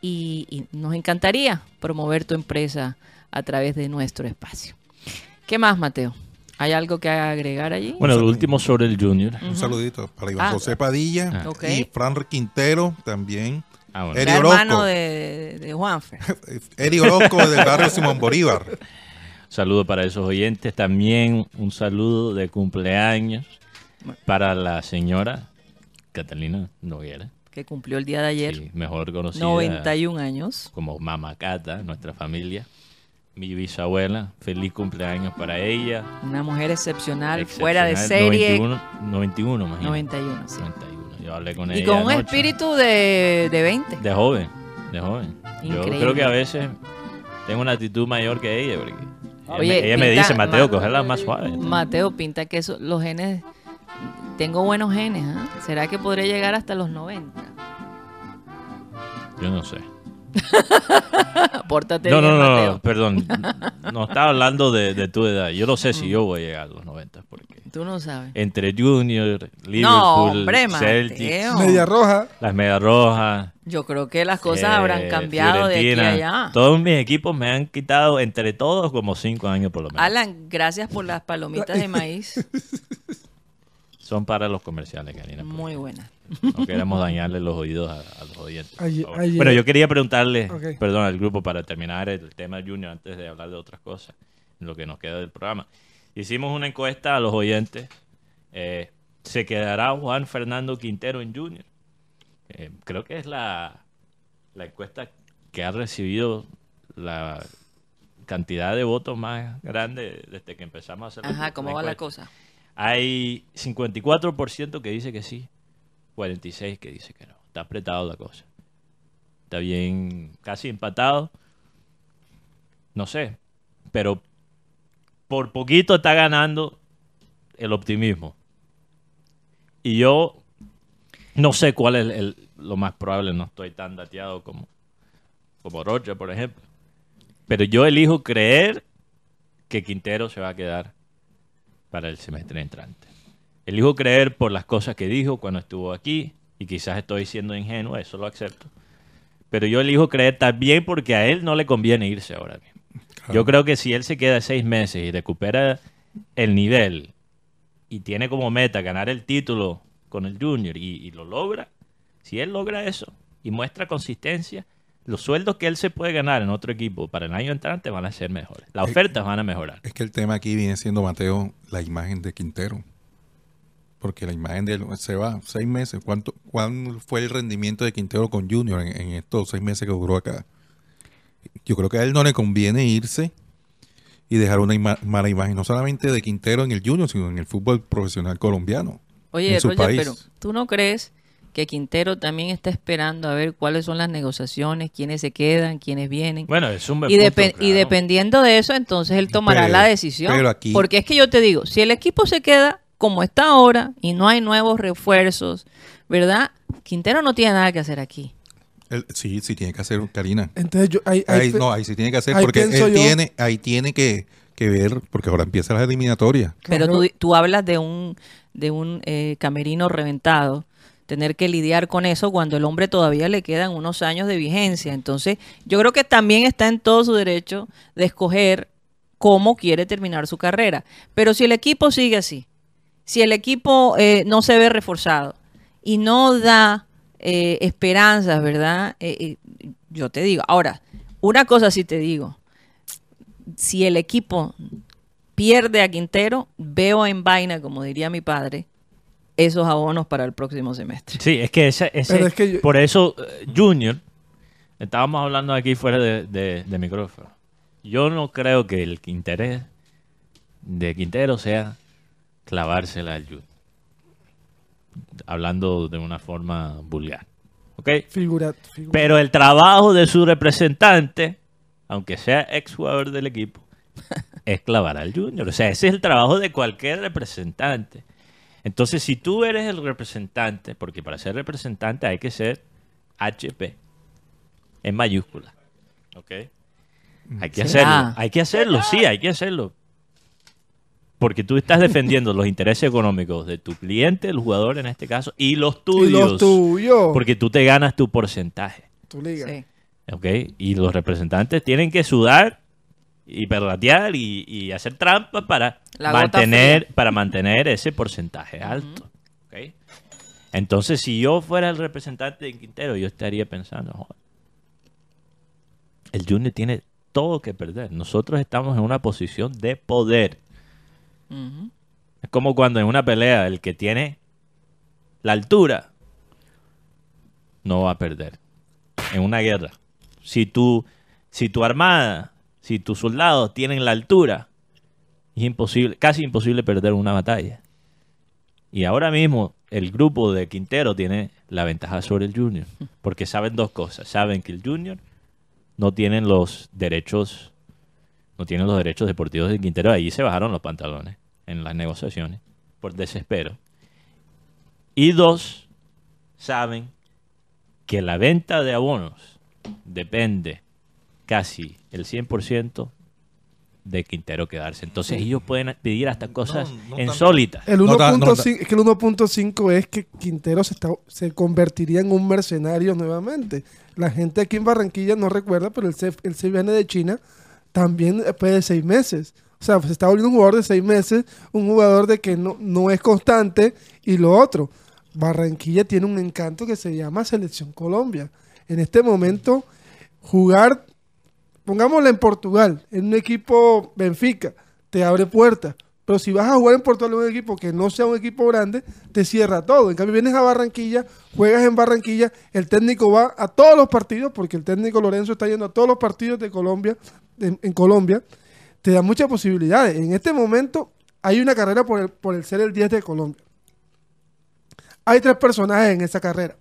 y, y nos encantaría promover tu empresa a través de nuestro espacio. ¿Qué más, Mateo? ¿Hay algo que agregar allí? Bueno, lo último sobre el Junior. Un saludito para Iván Ah. José Padilla Ah. Y Fran Quintero también. Ah, bueno. Eri Era hermano Orozco. de, de Juanfer. Eri Orozco del barrio Simón Bolívar. Saludo para esos oyentes. También un saludo de cumpleaños para la señora Catalina Noguera. que cumplió el día de ayer, sí, mejor conocida 91 años. como Mama Cata, nuestra familia. Mi bisabuela, feliz cumpleaños para ella. Una mujer excepcional, Excepcional, fuera de serie. 91, 91 imagínate. 91, sí. 91. Yo hablé con Y ella con un anoche. espíritu de, de 20. De joven, de joven. Increíble. Yo creo que a veces tengo una actitud mayor que ella. Porque ella Oye, me, dice, Mateo, Ma- cogerla más suave. Mateo pinta que eso, los genes. Tengo buenos genes, ¿ah? ¿Será que podré llegar hasta los 90? Yo no sé. Pórtate No, bien, no, no, Mateo. perdón. No estaba hablando de, de tu edad. Yo no sé si yo voy a llegar a los 90. Porque Tú no sabes. entre Junior, Liverpool, No, hombre, Celtics. Media roja. las Medias Rojas. Yo creo que las cosas eh, habrán cambiado de aquí a allá. Todos mis equipos me han quitado entre todos como cinco años por lo menos. Alan, gracias por las palomitas de maíz. Son para los comerciales, Karina. Muy buenas. No queremos dañarle los oídos a, a los oyentes. Ayer- Bueno, yo quería preguntarle, perdón, al grupo para terminar el tema Junior antes de hablar de otras cosas, lo que nos queda del programa. Hicimos una encuesta a los oyentes. eh, ¿Se quedará Juan Fernando Quintero en Junior? Eh, creo que es la, la encuesta que ha recibido la cantidad de votos más grande desde que empezamos a hacer la- Ajá, ¿cómo va la cosa? Hay 54% que dice que sí, 46% que dice que no. Está apretado la cosa. Está bien, casi empatado. No sé, pero por poquito está ganando el optimismo. Y yo no sé cuál es el- lo más probable, no estoy tan dateado como, como Roger, por ejemplo. Pero yo elijo creer que Quintero se va a quedar para el semestre entrante. Elijo creer por las cosas que dijo cuando estuvo aquí, y quizás estoy siendo ingenuo, eso lo acepto. Pero yo elijo creer también porque a él no le conviene irse ahora mismo. Yo creo que si él se queda seis meses y recupera el nivel y tiene como meta ganar el título con el Junior y, y lo logra, si él logra eso y muestra consistencia, los sueldos que él se puede ganar en otro equipo para el año entrante van a ser mejores. Las ofertas van a mejorar. Es que el tema aquí viene siendo, Mateo, la imagen de Quintero. Porque la imagen de él se va seis meses. ¿Cuánto, ¿Cuál fue el rendimiento de Quintero con Junior en, en estos seis meses que duró acá? Yo creo que a él no le conviene irse y dejar una ima- mala imagen, no solamente de Quintero en el Junior, sino en el fútbol profesional colombiano. Oye, en su Roger, país. pero ¿tú no crees que Quintero también está esperando a ver cuáles son las negociaciones, quiénes se quedan, quiénes vienen? Bueno, es un buen y, punto, y dependiendo de eso, entonces él tomará Pero- la decisión. pero aquí- Porque es que yo te digo, si el equipo se queda como está ahora y no hay nuevos refuerzos, ¿verdad? Quintero no tiene nada que hacer aquí. El- sí, sí tiene que hacer, Karina. Entonces yo, ahí, ahí Ahí, pe- no, ahí sí tiene que hacer ahí porque él yo- tiene, ahí tiene que, que ver, porque ahora empiezan las eliminatorias. Pero Claro. tú, tú hablas de un, de un eh, camerino reventado, tener que lidiar con eso cuando el hombre todavía le quedan unos años de vigencia. Entonces, yo creo que también está en todo su derecho de escoger cómo quiere terminar su carrera. Pero si el equipo sigue así, si el equipo eh, no se ve reforzado y no da eh, esperanzas, ¿verdad? Eh, eh, yo te digo, ahora, una cosa sí te digo, si el equipo pierde a Quintero, veo en vaina, como diría mi padre, esos abonos para el próximo semestre. Sí, es que ese, ese- Pero es que yo- por eso Junior, estábamos hablando aquí fuera de, de- de micrófono. Yo no creo que el interés de Quintero sea clavársela al Junior. Hablando de una forma vulgar. ¿Ok? figura, figura- Pero el trabajo de su representante, aunque sea ex jugador del equipo, es clavar al Junior. O sea, ese es el trabajo de cualquier representante. Entonces, si tú eres el representante, porque para ser representante hay que ser HP en mayúscula. ¿Ok? Hay que ¿Será? hacerlo. Hay que hacerlo, sí, hay que hacerlo. Porque tú estás defendiendo los intereses económicos de tu cliente, el jugador en este caso, y los y tuyos. los tuyos. Porque tú te ganas tu porcentaje. tu liga. Sí. ¿Ok? Y los representantes tienen que sudar y perratear y, y hacer trampa para La mantener, para mantener ese porcentaje alto. ¿Ok? Entonces, si yo fuera el representante de Quintero, yo estaría pensando, "Joder, el Junior tiene todo que perder. Nosotros estamos en una posición de poder. Es como cuando en una pelea el que tiene la altura no va a perder. En una guerra. Si tu, si tu armada, si tus soldados tienen la altura, es imposible, casi imposible perder una batalla. Y ahora mismo el grupo de Quintero tiene la ventaja sobre el Junior. Porque saben dos cosas. Saben que el Junior no tienen los derechos no tienen los derechos deportivos de Quintero. Ahí se bajaron los pantalones en las negociaciones por desespero. Y dos, saben que la venta de abonos depende casi el 100% de Quintero quedarse. Entonces ellos pueden pedir hasta cosas no insólitas. El No, ta- 1.5 no, ta- es que el 1.5 es que Quintero se, está, se convertiría en un mercenario nuevamente. La gente aquí en Barranquilla no recuerda, pero él se, él se viene de China también después de seis meses. O sea, se está volviendo un jugador de seis meses, un jugador de que no, no es constante. Y lo otro, Barranquilla tiene un encanto que se llama Selección Colombia. En este momento, jugar, pongámoslo en Portugal, en un equipo Benfica, te abre puertas. Pero si vas a jugar en Portugal en un equipo que no sea un equipo grande, te cierra todo. En cambio, vienes a Barranquilla, juegas en Barranquilla, el técnico va a todos los partidos, porque el técnico Lorenzo está yendo a todos los partidos de Colombia, en Colombia, te da muchas posibilidades. En este momento hay una carrera por el, por el ser el 10 de Colombia. Hay tres personajes en esa carrera.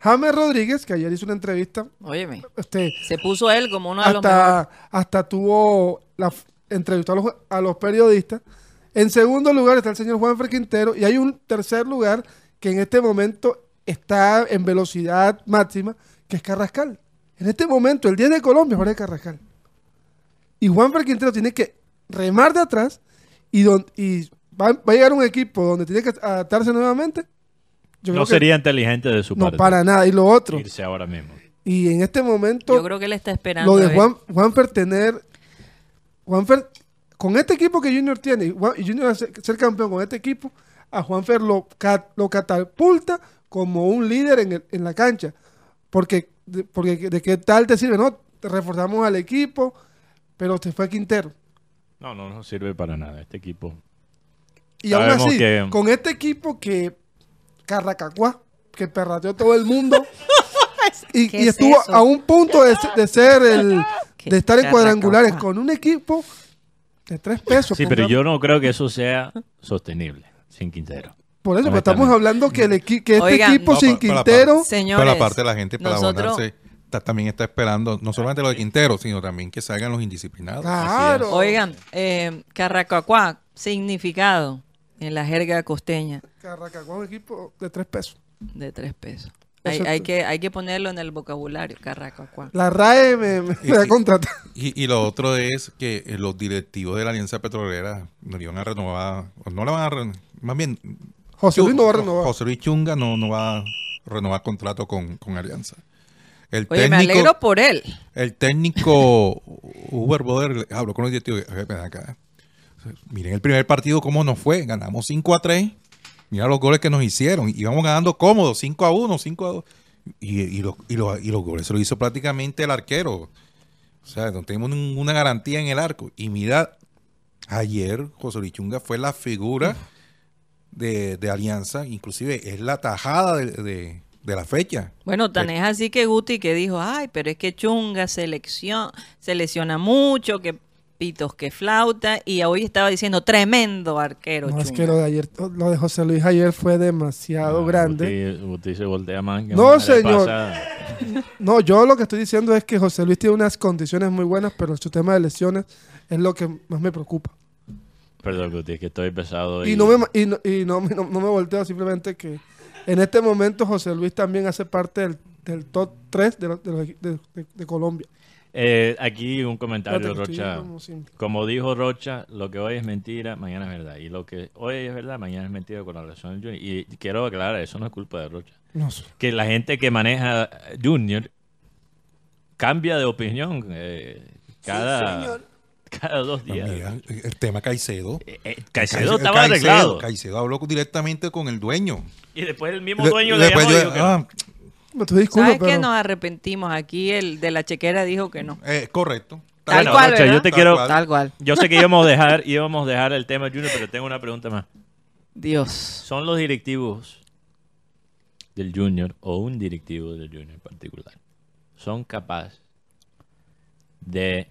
James Rodríguez, que ayer hizo una entrevista, Óyeme, este, se puso él como uno de los mejores. hasta, tuvo la entrevistó a los, a los periodistas. En segundo lugar está el señor Juan Quintero y hay un tercer lugar que en este momento está en velocidad máxima, que es Carrascal. En este momento, el 10 de Colombia es Jorge Carrascal. Y Juan Quintero tiene que remar de atrás y, don- y va, va a llegar un equipo donde tiene que adaptarse nuevamente. Yo No creo que- sería inteligente de su no, parte para nada. Y lo otro, irse ahora mismo. y en este momento Yo creo que él está esperando. lo de ver. Juan, Juanfer tener. Juanfer, con este equipo que Junior tiene, y Junior va a ser, ser campeón con este equipo, a Juanfer lo, lo catapulta como un líder en, el- en la cancha. Porque, de, porque de qué tal te sirve, ¿no? Te reforzamos al equipo, pero te fue Quintero. No, no, no sirve para nada este equipo. Y aún Sabemos así, que- con este equipo que Carracacuá, que perrateó todo el mundo, y, ¿Qué y es estuvo eso? a un punto de, se- de ser el ¿Qué de estar en cuadrangulares con un equipo de tres pesos. Sí, pero yo no creo que eso sea sostenible sin Quintero. Por eso, pues, estamos hablando que, el equi- que este Oigan. equipo No, sin para- para- Quintero, Señores, Pero aparte la gente para nosotros- abonarse está- también está esperando no solamente lo de Quintero, sino también que salgan los indisciplinados. claro. Oigan, eh, Carracacuá, significado en la jerga costeña Carracacuá es un equipo de tres pesos. de tres pesos. Hay, que, hay que ponerlo en el vocabulario, carracuacuá. La RAE me, me, Y- me ha y- contratado. Y, y lo otro es que eh, los directivos de la Alianza Petrolera no iban a renovar, o no le van a renovar, más bien, José Luis no va a renovar. José Luis Chunga no, no va a renovar contrato con, con Alianza. El Oye, me alegro por él. el técnico Uber Boder habló con los directivos. y, "Oye, ven acá. Miren el primer partido cómo nos fue. Ganamos 5 a 3. Mira los goles que nos hicieron. Íbamos ganando cómodos, 5 a 1, 5 a 2. Y, y los, y, los, y los goles se lo hizo prácticamente el arquero. O sea, no tenemos ninguna garantía en el arco. Y mira, ayer José Luis Chunga fue la figura de, de Alianza. Inclusive es la tajada de, de- de la fecha. Bueno, tan es así que Guti que dijo, ay, pero es que Chunga selecciona, se lesiona mucho, que pitos, que flauta, y hoy estaba diciendo tremendo arquero No, es que lo de ayer, lo de José Luis ayer fue demasiado Ah, grande. Guti, Guti se voltea más que No, señor. No, yo lo que estoy diciendo es que José Luis tiene unas condiciones muy buenas, pero su tema de lesiones es lo que más me preocupa. Perdón, Guti, es que estoy pesado. Y no me, y no, y no, me- no- no me volteo, simplemente que en este momento José Luis también hace parte del, del top 3 de, de, de- de- de Colombia. Eh, aquí un comentario, Rocha. como dijo Rocha, lo que hoy es mentira, mañana es verdad. Y lo que hoy es verdad, mañana es mentira con la relación Junior. Y quiero aclarar, eso no es culpa de Rocha. No sé. Que la gente que maneja Junior cambia de opinión eh, cada, cada dos días. Mira, el tema Caicedo. Eh, eh, Caicedo estaba Caicedo- arreglado. Caicedo habló directamente con el dueño. Y después el mismo Le- dueño le, después llamó yo- que ah, ¿Sabes qué? pero Nos arrepentimos. Aquí el de la chequera dijo que no. eh, correcto. Tal Bueno, cual, yo te Tal quiero... cual. Tal cual. Yo sé que íbamos a dejar, íbamos a dejar el tema Junior, pero tengo una pregunta más. Dios. ¿Son los directivos del Junior o un directivo del Junior en particular son capaces de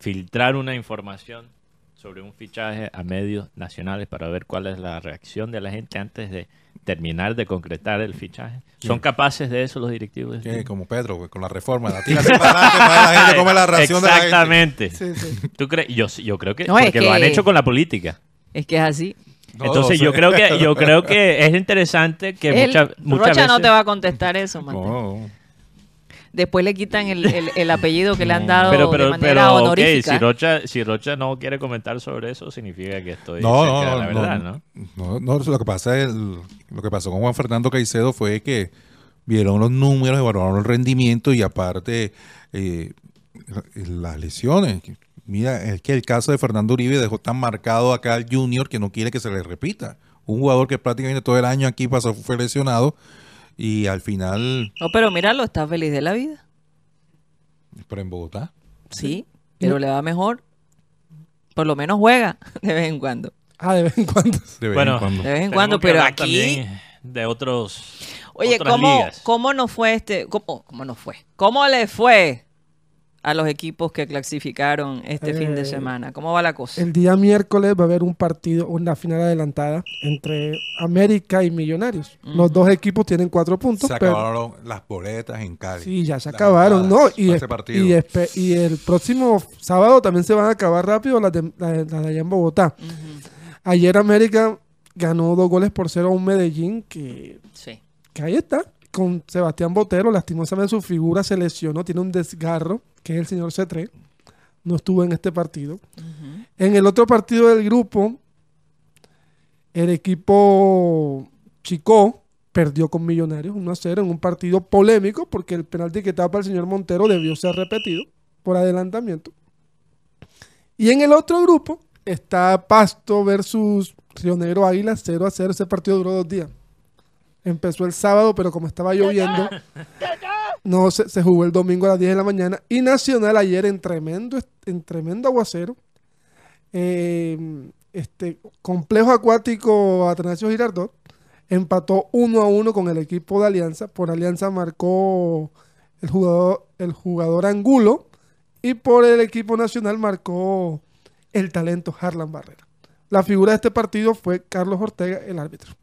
filtrar una información sobre un fichaje a medios nacionales para ver cuál es la reacción de la gente antes de terminar de concretar el fichaje? ¿Son capaces de eso los directivos? Que Junior? como Pedro, con la reforma. La tira para adelante para que la gente come la ración de la gente. Exactamente. sí, sí. ¿Tú crees? Yo, yo creo que, No, es porque lo han que- hecho con la política. Es que es así. No, Entonces yo creo que yo creo que es interesante que muchas muchas Rocha no veces- te va a contestar eso, Mateo. No, Después le quitan el, el- el apellido que le han dado pero, pero, de manera pero, ok, honorífica. si Rocha, si Rocha no quiere comentar sobre eso, significa que estoy no, cerca no, de la verdad, ¿no? no, no, Lo que pasa es lo que pasó con Juan Fernando Caicedo fue que vieron los números, evaluaron el rendimiento y aparte eh, las lesiones. Mira, es que el caso de Fernando Uribe dejó tan marcado acá al Junior que no quiere que se le repita. Un jugador que prácticamente todo el año aquí pasó fue lesionado y al final, No, pero míralo, está feliz de la vida. pero en Bogotá. Sí, pero le va mejor. Por lo menos juega de vez en cuando. Ah, de vez en cuando. De vez Bueno, en cuando. De vez en cuando, pero aquí... de otros Oye, otras ¿cómo, ligas. ¿cómo nos fue este? ¿Cómo, ¿Cómo nos fue? ¿Cómo le fue a los equipos que clasificaron este fin de Eh, semana? ¿Cómo va la cosa? El día miércoles va a haber un partido, una final adelantada entre América y Millonarios. Los dos equipos tienen cuatro puntos, Se pero acabaron las boletas en Cali. sí, ya se Las acabaron, ¿no? Y, es- el próximo sábado también se van a acabar rápido las de, las de- las de allá en Bogotá. Ayer América ganó dos goles por cero a un Medellín que, Sí. que ahí está, con Sebastián Botero. Lastimosamente su figura se lesionó, tiene un desgarro, que es el señor C3. No estuvo en este partido. En el otro partido del grupo, el equipo Chico perdió con Millonarios 1 a 0 en un partido polémico porque el penalti que tapa el señor Montero debió ser repetido por adelantamiento. Y en el otro grupo está Pasto versus Río Negro Águila 0 a 0. Ese partido duró dos días. Empezó el sábado, pero como estaba lloviendo, no se, jugó el domingo a las 10 de la mañana. Y Nacional ayer en tremendo, en tremendo aguacero. eh, este complejo acuático Atanasio Girardot empató 1 a 1 con el equipo de Alianza. Por Alianza marcó el jugador, el jugador Angulo. Y por el equipo nacional marcó el talento Harlan Barrera. La figura de este partido fue Carlos Ortega, el árbitro.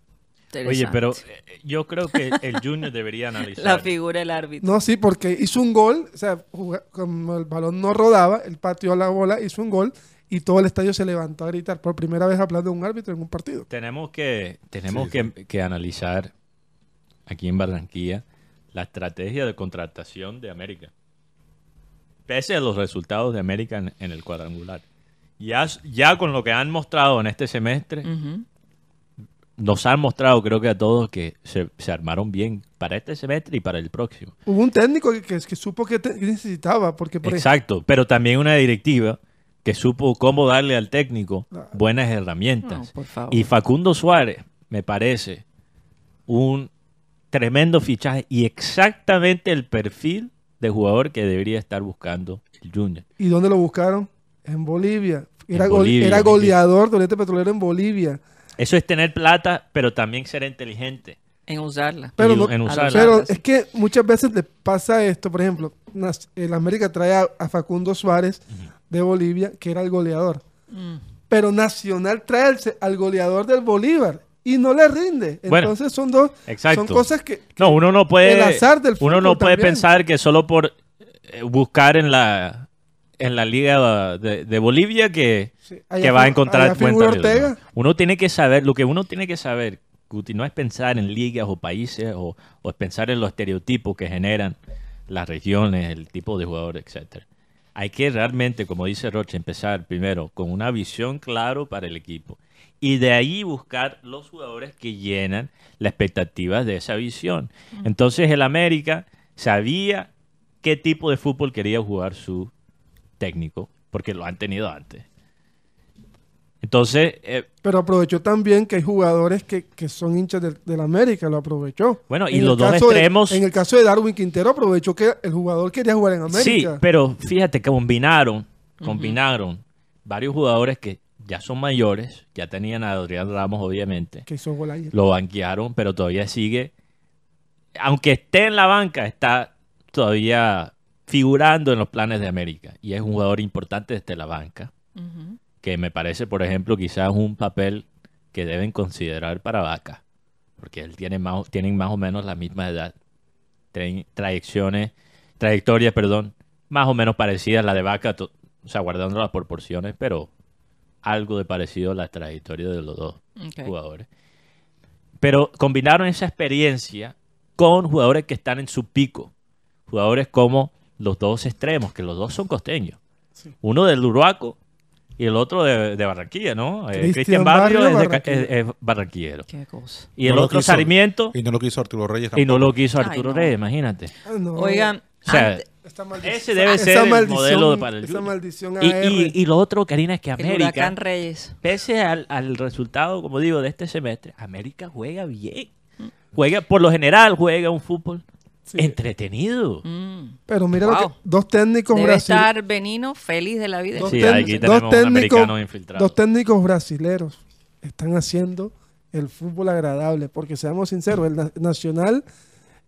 Oye, pero eh, yo creo que el Junior debería analizar. La figura del árbitro. No, sí, porque hizo un gol, o sea, como el balón no rodaba, él pateó la bola, hizo un gol y todo el estadio se levantó a gritar. Por primera vez hablando de un árbitro en un partido. Tenemos que tenemos que, que analizar aquí en Barranquilla la estrategia de contratación de América. Pese a los resultados de América en, en el cuadrangular. Ya, ya con lo que han mostrado en este semestre. Nos han mostrado, creo que a todos, que se, se armaron bien para este semestre y para el próximo. Hubo un técnico que, que- que supo que, te- que necesitaba, porque por ejemplo, Exacto, pero también una directiva que supo cómo darle al técnico Claro. buenas herramientas. No, por favor. Y Facundo Suárez me parece un tremendo fichaje y exactamente el perfil de jugador que debería estar buscando el Junior. ¿y dónde lo buscaron? En Bolivia. Era, En era goleador de Oriente Petrolero en Bolivia. Eso es tener plata, pero también ser inteligente. En usarla. Pero no- en usarla. es que muchas veces le pasa esto, por ejemplo, el América trae a, a Facundo Suárez de Bolivia, que era el goleador. Mm. Pero Nacional trae al, goleador del Bolívar y no le rinde. Bueno, Entonces son dos, exacto. son cosas que No, uno no puede. El azar del uno no puede también. pensar que solo por eh, buscar en la en la liga de, de Bolivia que, Sí, que va a encontrar. Ortega. Uno tiene que saber, lo que uno tiene que saber, Guti, no es pensar en ligas o países o, o es pensar en los estereotipos que generan las regiones, el tipo de jugador, etcétera. Hay que realmente, como dice Roche, empezar primero con una visión claro para el equipo y de ahí buscar los jugadores que llenan las expectativas de esa visión. Entonces el América sabía qué tipo de fútbol quería jugar su técnico, porque lo han tenido antes. Entonces, eh, Pero aprovechó también que hay jugadores que, que son hinchas del, del América, lo aprovechó. Bueno, y En los dos de- extremos- en el caso de Darwin Quintero, aprovechó que el jugador quería jugar en América. Sí, pero fíjate que combinaron, combinaron varios jugadores que ya son mayores, ya tenían a Adrián Ramos, obviamente. Que hizo gol ayer. Lo banquearon, pero todavía sigue. Aunque esté en la banca, está todavía figurando en los planes de América. Y es un jugador importante desde la banca. Ujú. Que me parece, por ejemplo, quizás un papel que deben considerar para Vaca. Porque él tiene más, tienen más o menos la misma edad. Trayecciones, trayectorias, perdón, más o menos parecidas a la de Vaca, o sea, guardando las proporciones, pero algo de parecido a la trayectoria de los dos jugadores. Pero combinaron esa experiencia con jugadores que están en su pico. Jugadores como los dos extremos, que los dos son costeños. Uno del Uruaco y el otro de, de Barranquilla, ¿no? Eh, Cristian Barrio, Barrio, es, de es- es barranquillero. Qué cosa. Y el No otro quiso- Sarmiento Y no lo quiso Arturo Reyes y no tampoco. lo quiso Ay, Arturo no. Reyes, imagínate. Ah, no. Oigan, O sea, ante- Esta maldición- ese debe esa ser el maldición- modelo para el Esa maldición Y, y- y lo otro, Karina, es que el América, huracán Reyes. pese al, al resultado, como digo, de este semestre, América juega bien. Juega, por lo general, juega un fútbol Sí. entretenido. Mm. Pero mira lo que dos técnicos Debe brasileños. estar Benino feliz de la vida. Dos Sí, ten- aquí dos tenemos un técnicos-. Dos técnicos brasileros están haciendo el fútbol agradable, porque seamos sinceros, el na- Nacional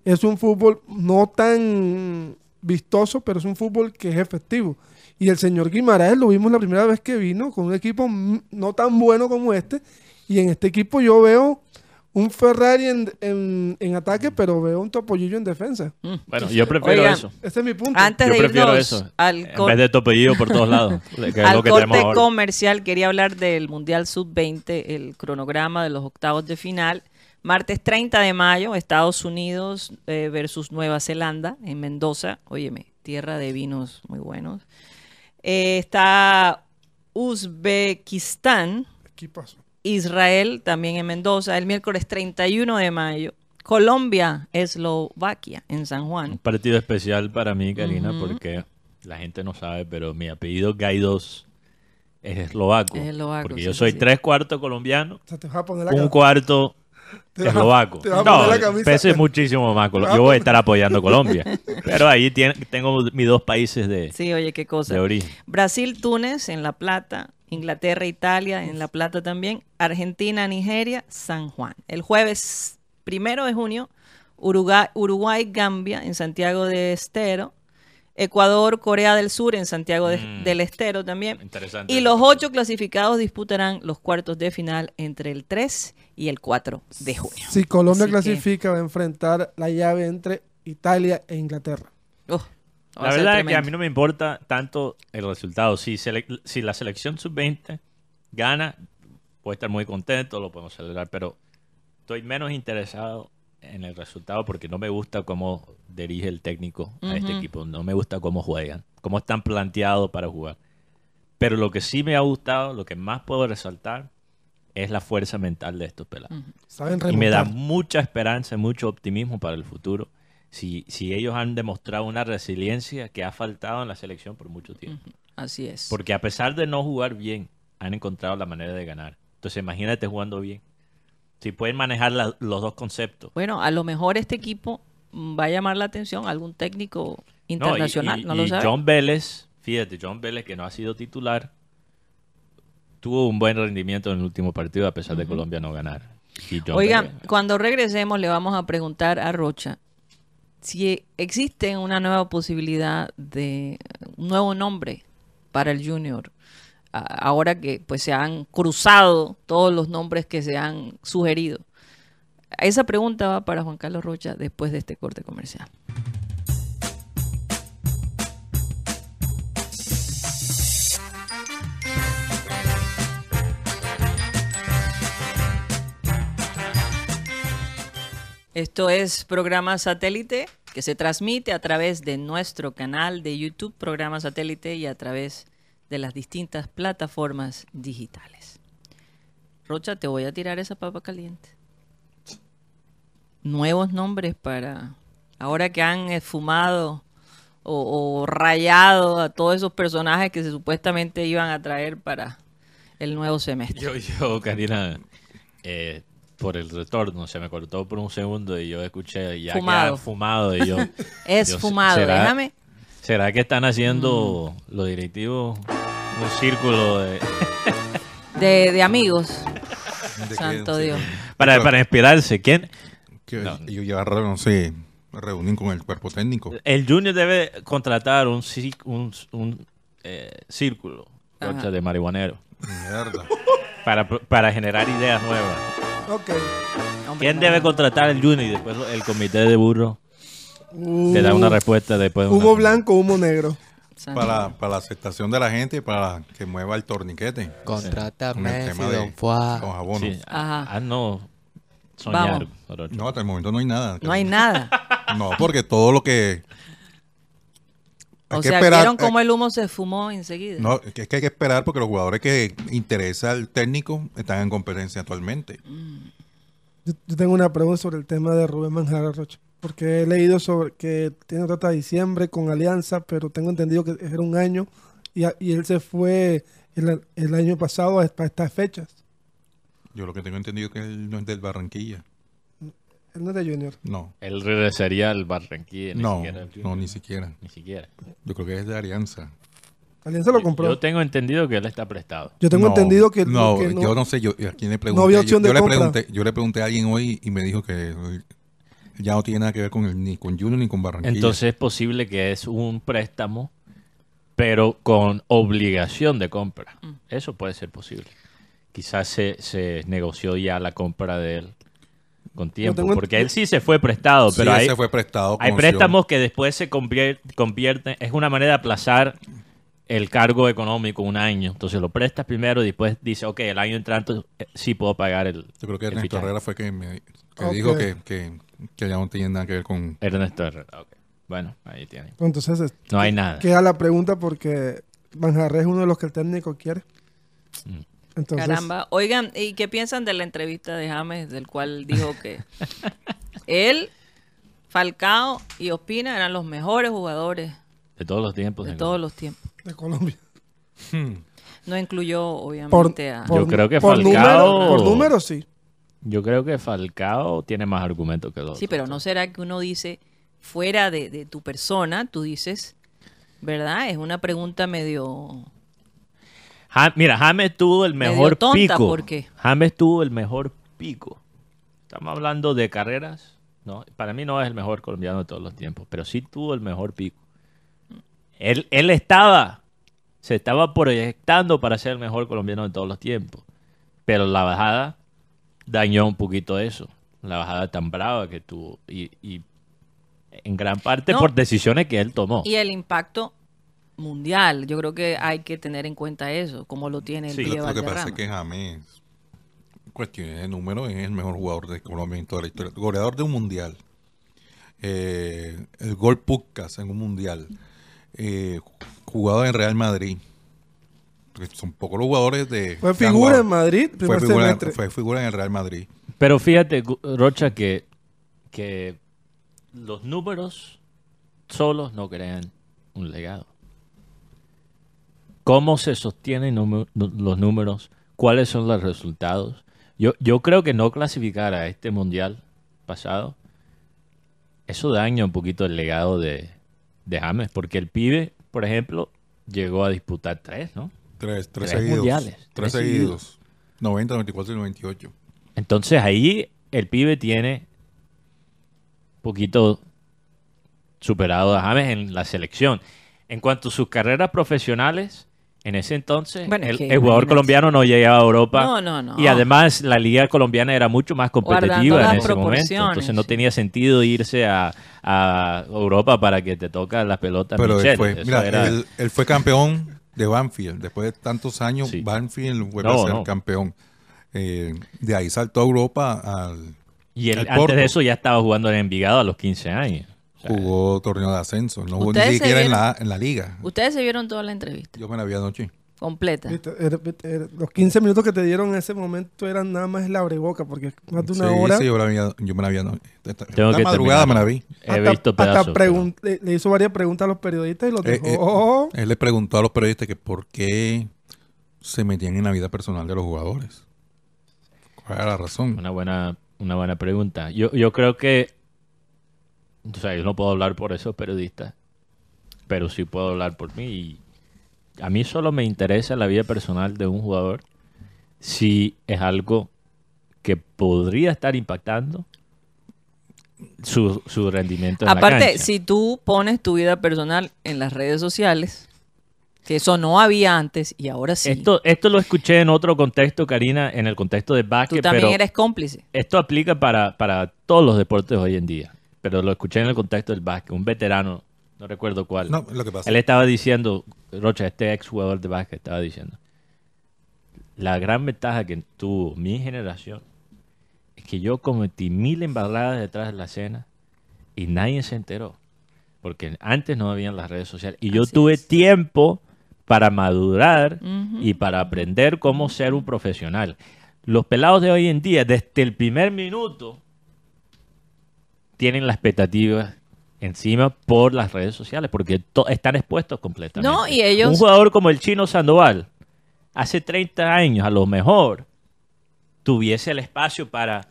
es un fútbol no tan vistoso, pero es un fútbol que es efectivo. Y el señor Guimaraes lo vimos la primera vez que vino con un equipo no tan bueno como este, y en este equipo yo veo un Ferrari en, en- en ataque, pero veo un Topollillo en defensa. Mm. Bueno, yo prefiero Oigan, eso. Ese es mi punto. Antes Yo de prefiero irnos eso. al, En vez de topillo por todos lados. que es al lo que tenemos corte comercial, quería hablar del Mundial Sub-20, el cronograma de los octavos de final. Martes 30 de mayo, Estados Unidos eh, versus Nueva Zelanda en Mendoza. Óyeme, tierra de vinos muy buenos. Eh, está Uzbekistán, Equipazo. Israel también en Mendoza. El miércoles 31 de mayo, Colombia, Eslovaquia en San Un Juan. partido especial para mí, Karina, Ujú. porque la gente no sabe, pero mi apellido Gaidos es eslovaco. Es eslovaco, porque sí, yo soy sí. tres cuartos colombiano, O sea, te vas a poner la un cuarto te eslovaco. te vas a No, poner la camisa- pese muchísimo más. colo- Yo voy a estar apoyando a Colombia. pero ahí tiene- tengo mis dos países de, Sí, oye, qué cosa. de origen. Brasil, Túnez en La Plata, Inglaterra, Italia en La Plata también, Argentina, Nigeria, San Juan. El jueves primero de junio, Uruguay, Uruguay, Gambia en Santiago de Estero, Ecuador, Corea del Sur en Santiago de- Mm. del Estero también. Interesante. Y los ocho clasificados disputarán los cuartos de final entre el 3 y el 4 de junio. Si Colombia Así que- clasifica, va a enfrentar la llave entre Italia e Inglaterra. La a verdad es que a mí no me importa tanto el resultado. Si, sele- si la selección sub-20 gana, puedo estar muy contento, lo podemos celebrar, pero estoy menos interesado en el resultado porque no me gusta cómo dirige el técnico a este equipo. No me gusta cómo juegan, cómo están planteados para jugar. Pero lo que sí me ha gustado, lo que más puedo resaltar, es la fuerza mental de estos pelados. Saben Y me da mucha esperanza, mucho optimismo para el futuro. Si, si ellos han demostrado una resiliencia que ha faltado en la selección por mucho tiempo. Así es. Porque a pesar de no jugar bien, han encontrado la manera de ganar. Entonces imagínate jugando bien. Si pueden manejar la- los dos conceptos. Bueno, a lo mejor este equipo va a llamar la atención a algún técnico No, y- internacional, y, no, y sabe. John Vélez, fíjate, John Vélez que no ha sido titular, tuvo un buen rendimiento en el último partido a pesar de Colombia no ganar. Oigan, Vélez- cuando regresemos le vamos a preguntar a Rocha si existe una nueva posibilidad de un nuevo nombre para el Junior. Ahora que pues se han cruzado todos los nombres que se han sugerido. Esa pregunta va para Juan Carlos Rocha después de este corte comercial. Esto es programa satélite que se transmite a través de nuestro canal de YouTube, programa satélite, y a través de las distintas plataformas digitales. Rocha, te voy a tirar esa papa caliente. Nuevos nombres para ahora que han esfumado o, rayado a todos esos personajes que se supuestamente iban a traer para el nuevo semestre. Yo, yo, Karina, eh, por el retorno, se me cortó por un segundo y yo escuché ya Fumado. fumado y yo... Es yo, fumado, ¿será- déjame. ¿Será que están haciendo los directivos un círculo de- De, de amigos. Santo. Dios. para, para inspirarse? ¿Quién? Que No. ellos ya, no sé, reúnen con el cuerpo técnico. El Junior debe contratar un, cí- un, un, eh, círculo Ajá. De marihuanero Mierda. para, para generar ideas nuevas. Ok. Hombre, ¿Quién no, debe no. contratar el Junior y después el comité de burro Uh, le da una respuesta después? de una- Humo blanco, humo negro. Para, para la aceptación de la gente y para que mueva el torniquete. Con el Messi, tema de. Sí. Ajá. Ah, no. Soñar. Vamos. No, hasta el momento no hay nada. No hay nada. No, porque todo lo que... hay O que sea, esperar- vieron cómo eh, el humo se fumó enseguida. No, es que hay que esperar porque los jugadores que interesa el técnico están en competencia actualmente. Yo, yo tengo una pregunta sobre el tema de Rubén Manjara Rocha. Porque he leído sobre que tiene trata de diciembre con Alianza, pero tengo entendido que era un año y, a- y él se fue el, el año pasado a- para estas fechas. Yo lo que tengo entendido es que él no es del Barranquilla. Él no es de Junior. No, Él regresaría al Barranquilla. Ni no, siquiera no, ni siquiera. Ni siquiera. Yo creo que es de Alianza. Alianza lo compró. Yo Yo, tengo entendido que él está prestado. tengo No, entendido que no, que yo no sé, yo a quién le pregunté. había Yo- opción yo, de le compra. pregunté, yo le pregunté a alguien hoy y me dijo que ya no tiene nada que ver con el, ni con Junior ni con Barranquilla. Entonces es posible que es un préstamo, pero con obligación de compra. Mm. Eso puede ser posible. Quizás se, se negoció ya la compra de él con tiempo, porque él sí se fue prestado, Sí, pero él hay, se fue prestado. hay opción. préstamos que después se convier- convierten, es una manera de aplazar el cargo económico un año. Entonces lo prestas primero y después dice, ok, el año entrante eh, sí puedo pagar el, Yo creo que Ernesto fichaje. Herrera fue que me que dijo que, que, que ya no tiene nada que ver con... Ernesto Herrera, ok. Bueno, ahí tiene. Entonces es- No hay nada. queda la pregunta porque Manjarre es uno de los que el técnico quiere. Mm. Entonces, Caramba. Oigan, ¿y qué piensan de la entrevista de James, del cual dijo que él, Falcao y Ospina eran los mejores jugadores De todos los tiempos. de todos los tiempos? de Colombia. No incluyó, Por, obviamente, a... por- Yo creo que por Falcao- número, por número sí. Yo creo que Falcao tiene más argumentos que los Sí, pero ¿no será que uno dice, fuera de, de tu persona, tú dices, ¿verdad? Es una pregunta medio... Mira, James tuvo el mejor tonta, pico. ¿por qué? James tuvo el mejor pico. Estamos hablando de carreras. No, para mí no es el mejor colombiano de todos los tiempos, pero sí tuvo el mejor pico. Él, él estaba, se estaba proyectando para ser el mejor colombiano de todos los tiempos. Pero la bajada dañó un poquito eso. La bajada tan brava que tuvo. Y, y en gran parte No. por decisiones que él tomó. Y el impacto mundial, yo creo que hay que tener en cuenta eso, como lo tiene el Sí. Lo, que pasa es que James cuestiones de números, es el mejor jugador de Colombia en toda la historia. Goleador de un mundial. Eh, el gol Pucas en un mundial. Eh, jugado en Real Madrid. Porque Son pocos los jugadores de. Fue figura en Madrid, Fue figura, semestre. fue figura en el Real Madrid. Pero fíjate, Rocha, que, que los números solos no crean un legado. ¿Cómo se sostienen los números? ¿Cuáles son los resultados? Yo, yo creo que no clasificar a este mundial pasado, eso daña un poquito el legado de, de James, porque el pibe, por ejemplo, llegó a disputar tres, ¿no? Tres, tres, Tres seguidos. mundiales, Tres, tres seguidos. 90, 94 y 98. Entonces ahí el pibe tiene un poquito superado a James en la selección. En cuanto a sus carreras profesionales, en ese entonces Bueno, el, jugador colombiano no llegaba a Europa. No, no, no. Y además la liga colombiana era mucho más competitiva en las ese momento. Entonces no tenía sentido irse a, a Europa para que te toca la pelota Pero él Michel. fue, Eso mira, era- él, él fue campeón de Banfield. Después de tantos años, Sí. Banfield vuelve No, a ser no. campeón. Eh, de ahí saltó a Europa al y él antes Porto. de eso ya estaba jugando en Envigado a los 15 años. Jugó torneo de ascenso. No jugó ni Ustedes se siquiera en vieron- la, en la liga. Ustedes se vieron toda la entrevista, Yo me la vi anoche. completa. Los 15 minutos que te dieron en ese momento eran nada más la abreboca, porque más de una sí, hora. sí, yo, la vi, yo me la vi anoche. Tengo que madrugada terminar. me la vi. He hasta, visto hasta pedazos. pero- le hizo varias preguntas a los periodistas y los Eh, dejó. eh, él le preguntó a los periodistas que por qué se metían en la vida personal de los jugadores. ¿Cuál era la razón? Una buena, una buena pregunta. Yo, yo creo que, o sea, yo no puedo hablar por esos periodistas, pero sí puedo hablar por mí. Y a mí solo me interesa la vida personal de un jugador si es algo que podría estar impactando su, su rendimiento en la Aparte, cancha. si tú pones tu vida personal en las redes sociales, que eso no había antes y ahora sí, Esto, esto lo escuché en otro contexto, Karina, en el contexto de tú básquet, también pero eres cómplice. esto aplica para, para todos los deportes hoy en día. Pero lo escuché en el contexto del básquet. Un veterano, no recuerdo cuál. No, lo que pasa. Él estaba diciendo, Rocha, este ex jugador de básquet estaba diciendo, la gran ventaja que tuvo mi generación es que yo cometí mil embarradas detrás de la escena y nadie se enteró. Porque antes no habían las redes sociales. Y yo tuve es. tiempo para madurar y para aprender cómo ser un profesional. Los pelados de hoy en día, desde el primer minuto, tienen la expectativa encima por las redes sociales, porque están expuestos completamente. No, y ellos- Un jugador como el chino Sandoval, hace 30 años a lo mejor, tuviese el espacio para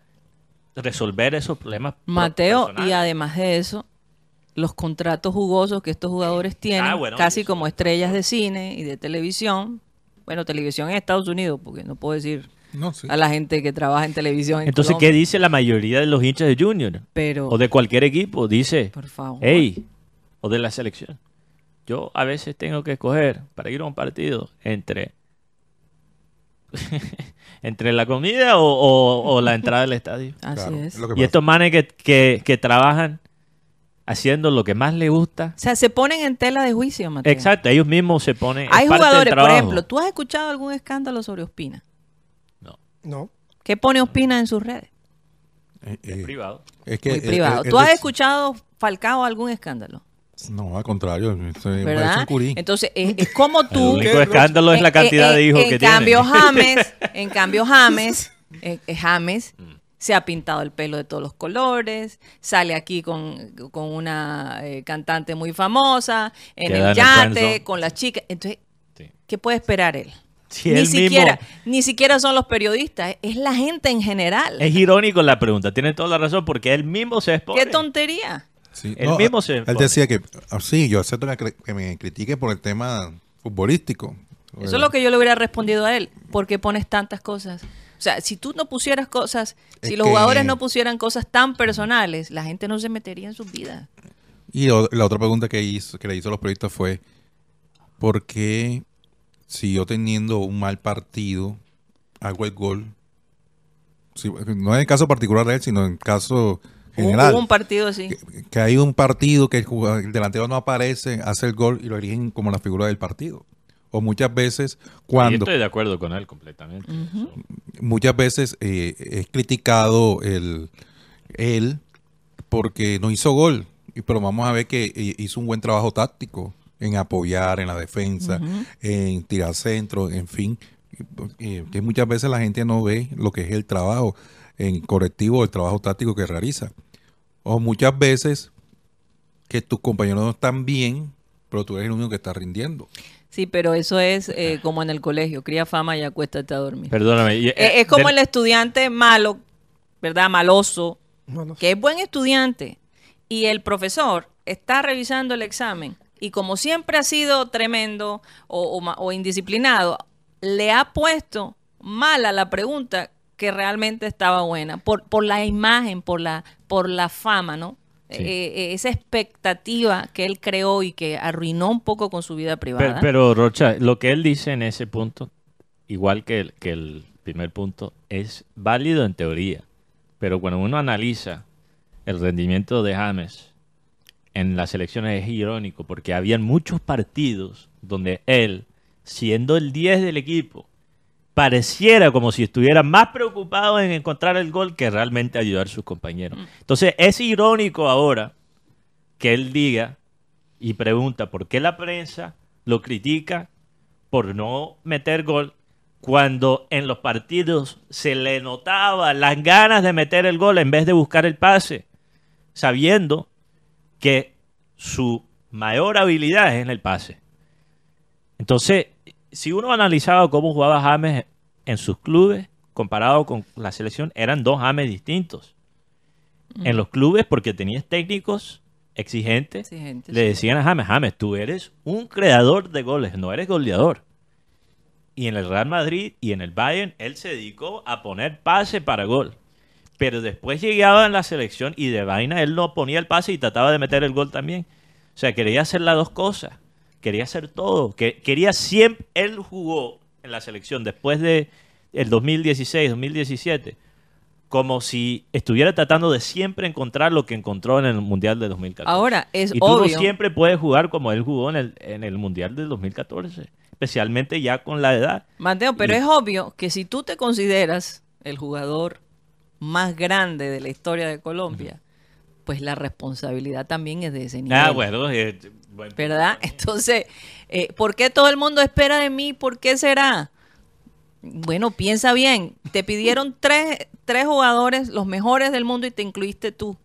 resolver esos problemas. pro- Mateo, y además de eso, los contratos jugosos que estos jugadores tienen, Ah, bueno, casi como estrellas de cine y de televisión. Bueno, televisión en Estados Unidos, porque no puedo decir No, sí. a la gente que trabaja en televisión. en Entonces, Colombia, ¿qué dice la mayoría de los hinchas de Junior? Pero, O de cualquier equipo, dice, por favor. hey, o de la selección. Yo a veces tengo que escoger para ir a un partido entre entre la comida o, o- o la entrada del estadio. Así Claro, es. Y estos manes que, que- que trabajan haciendo lo que más les gusta. O sea, se ponen en tela de juicio, Mateo. Exacto, ellos mismos se ponen. Hay jugadores, por ejemplo, ¿tú has escuchado algún escándalo sobre Ospina? No. ¿Qué pone Ospina en sus redes? Eh, eh, privado. es que Muy privado. ¿Tú has es- escuchado Falcao algún escándalo? No, al contrario. Es, es ¿Verdad? un curí. Entonces, es, es como El tú. único escándalo es la cantidad eh, de hijos en que cambio, tiene. James, en cambio, James, eh, eh, James Mm. se ha pintado el pelo de todos los colores, sale aquí con, con una eh, cantante muy famosa, en Queda el en el yate, con las chicas. Entonces, Sí. ¿qué puede esperar él? Si ni siquiera, mismo- ni siquiera son los periodistas, es la gente en general. Es irónico la pregunta, tiene toda la razón, porque él mismo se expone. Qué tontería. Sí, Él mismo se Él decía que, ah, sí, yo acepto que me critique por el tema futbolístico. Eso es lo que yo le hubiera respondido a él. ¿Por qué pones tantas cosas? O sea, si tú no pusieras cosas, Es si los que- jugadores no pusieran cosas tan personales, la gente no se metería en sus vidas. Y la otra pregunta que, hizo, que le hizo a los periodistas fue, ¿por qué si yo teniendo un mal partido hago el gol? Sí, no en el caso particular de él, sino en el caso general. Hubo un partido así. que, que hay un partido que el, jugador- el delantero no aparece, hace el gol y lo eligen como la figura del partido. O muchas veces Y cuando estoy de acuerdo con él completamente. Muchas veces eh, es criticado el él porque no hizo gol, pero vamos a ver que eh, hizo un buen trabajo táctico en apoyar en la defensa, en tirar centro, en fin, eh, que muchas veces la gente no ve lo que es el trabajo en correctivo, el trabajo táctico que realiza. O muchas veces que tus compañeros no están bien, pero tú eres el único que está rindiendo. Sí, pero eso es eh, como en el colegio, cría fama y acuéstate a dormir. Perdóname. y, Eh, es como del- el estudiante malo, ¿verdad? Maloso, que es buen estudiante y el profesor está revisando el examen y como siempre ha sido tremendo o, o ma- o indisciplinado, le ha puesto mala la pregunta que realmente estaba buena por, por la imagen, por la, por la fama, ¿no? Sí. Eh, eh, esa expectativa que él creó y que arruinó un poco con su vida Pero, privada. pero, Rocha, lo que él dice en ese punto, igual que el, que el primer punto, es válido en teoría. Pero cuando uno analiza el rendimiento de James en las elecciones es irónico, porque habían muchos partidos donde él, siendo el 10 del equipo, pareciera como si estuviera más preocupado en encontrar el gol que realmente ayudar a sus compañeros. Entonces es irónico ahora que él diga y pregunta por qué la prensa lo critica por no meter gol cuando en los partidos se le notaba las ganas de meter el gol en vez de buscar el pase, sabiendo que su mayor habilidad es en el pase. Entonces, si uno analizaba cómo jugaba James en sus clubes comparado con la selección, eran dos James distintos. En los clubes, porque tenías técnicos exigentes, Exigentes, le sí. decían a James, James, tú eres un creador de goles, no eres goleador. Y en el Real Madrid y en el Bayern, él se dedicó a poner pase para gol. Pero después llegaba en la selección y de vaina él no ponía el pase y trataba de meter el gol también. O sea, quería hacer las dos cosas. Quería hacer todo. Que, quería siempre. Él jugó en la selección después de el 2016, 2017, como si estuviera tratando de siempre encontrar lo que encontró en el Mundial de 2014. Ahora, es y tú obvio. no siempre puedes jugar como él jugó en el, en el Mundial del 2014, especialmente ya con la edad. Mateo, pero Y- es obvio que si tú te consideras el jugador más grande de la historia de Colombia, pues la responsabilidad también es de ese nivel. Ah, bueno, eh, buen- ¿Verdad? Entonces, eh, ¿por qué todo el mundo espera de mí? ¿Por qué será? Bueno, piensa bien. Te pidieron tres, tres jugadores, los mejores del mundo, y te incluiste tú.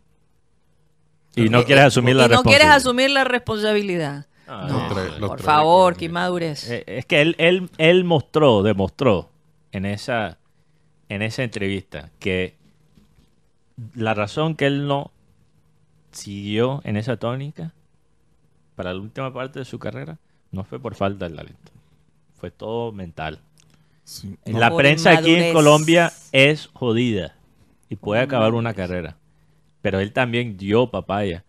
Y no quieres asumir y la no quieres responsabilidad. asumir la responsabilidad. Ah, No, Los tres- los por tres favor, que- qué inmadurez. Eh, Es que él, él, él mostró, demostró en esa, en esa entrevista que la razón que él no siguió en esa tónica para la última parte de su carrera no fue por falta de talento. Fue todo mental. Sí. La Por prensa aquí en. Colombia es jodida y puede acabar una carrera. Pero él también dio papaya.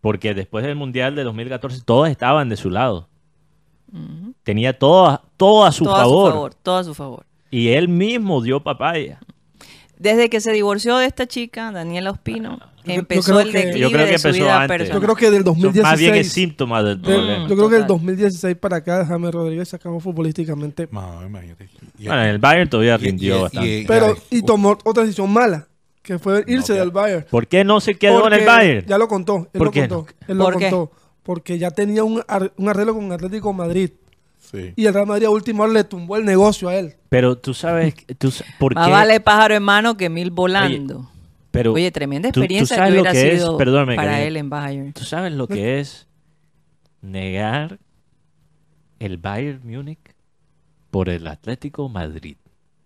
Porque después del Mundial de 2014 todos estaban de su lado. Tenía todo, a- todo a su todo favor. a su favor, todo a su favor. Y él mismo dio papaya. Desde que se divorció de esta chica, Daniela Ospino, empezó el declive Yo creo que de su empezó vida antes. personal. Yo creo que del Eso Más bien es 2016. síntoma del problema. yo creo que del Total. 2016 para acá, James Rodríguez sacamos futbolísticamente. No, imagínate. Y- Bueno, en el Bayern todavía rindió y- bastante. y- Pero, y- y tomó otra decisión mala, que fue irse No, del Bayern. ¿Por qué no se quedó en el Bayern? Ya lo contó. Él ¿Por lo qué contó. Él lo ¿Por qué? contó. Porque ya tenía un, ar- un arreglo con Atlético de Madrid. Sí. Y el Real Madrid a última hora le tumbó el negocio a él. Pero tú sabes, tú ¿por Más qué? vale pájaro en mano que mil volando. Pero Oye, tremenda tú- tú experiencia sabes que lo hubiera que es- sido perdóname, para él en Bayern. ¿Tú sabes lo que es negar el Bayern Múnich por el Atlético Madrid?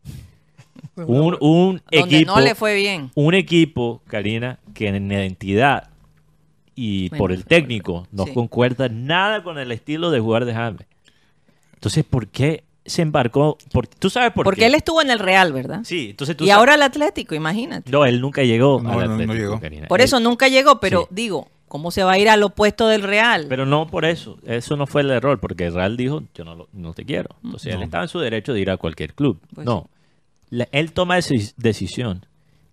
Un, un Donde equipo, no le fue bien. un equipo, Karina, que en identidad y Bueno, por el técnico no sí. concuerda nada con el estilo de jugar de James. Entonces, ¿por qué se embarcó? Por, ¿Tú sabes por Porque qué? él estuvo en el Real, ¿verdad? Sí, entonces tú Y sabes- ahora el Atlético, imagínate. No, él nunca llegó No, al no, no Atlético, llegó. Karina. Por Él- eso nunca llegó, pero Sí. digo, ¿cómo se va a ir al opuesto del Real? Pero no por eso. Eso no fue el error, porque el Real dijo, yo no, lo- no te quiero. Entonces él estaba en su derecho de ir a cualquier club. Pues no. La- él toma esa decisión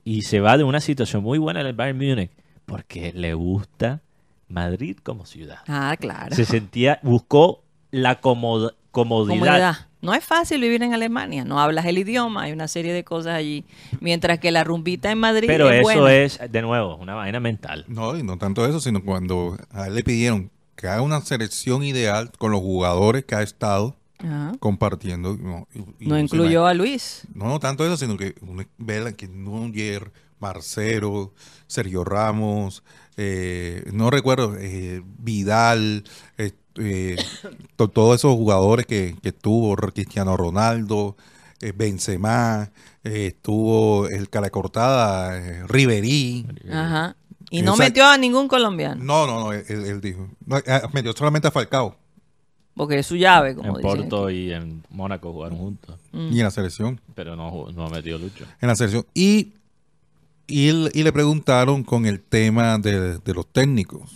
y se va de una situación muy buena en el Bayern Múnich porque le gusta Madrid como ciudad. ah, claro. Se sentía, buscó la, acomoda- comodidad. comodidad. No es fácil vivir en Alemania, no hablas el idioma, hay una serie de cosas allí. Mientras que la rumbita en Madrid Pero es eso buena. es, de nuevo, una vaina mental. No, y no tanto eso, sino cuando a él le pidieron que haga una selección ideal con los jugadores que ha estado Ajá. compartiendo. No, y- y No se incluyó a Luis. No, no tanto eso, sino que uno ve la- que Núñez, Marcelo, Sergio Ramos, eh, no recuerdo, eh, Vidal, eh, eh, to- todos esos jugadores que, que tuvo, Cristiano Ronaldo, eh, Benzema, eh, estuvo el cara cortada, eh, Riverí. Ajá. Y no metió a ningún colombiano, No, no, no, él, él dijo. No, eh, metió solamente a Falcao porque es su llave, como En Porto aquí. y en Mónaco jugaron juntos, Mm. y en la selección. pero no, no metió Lucho. en la selección. Y, y, él- y le preguntaron con el tema de, de los técnicos,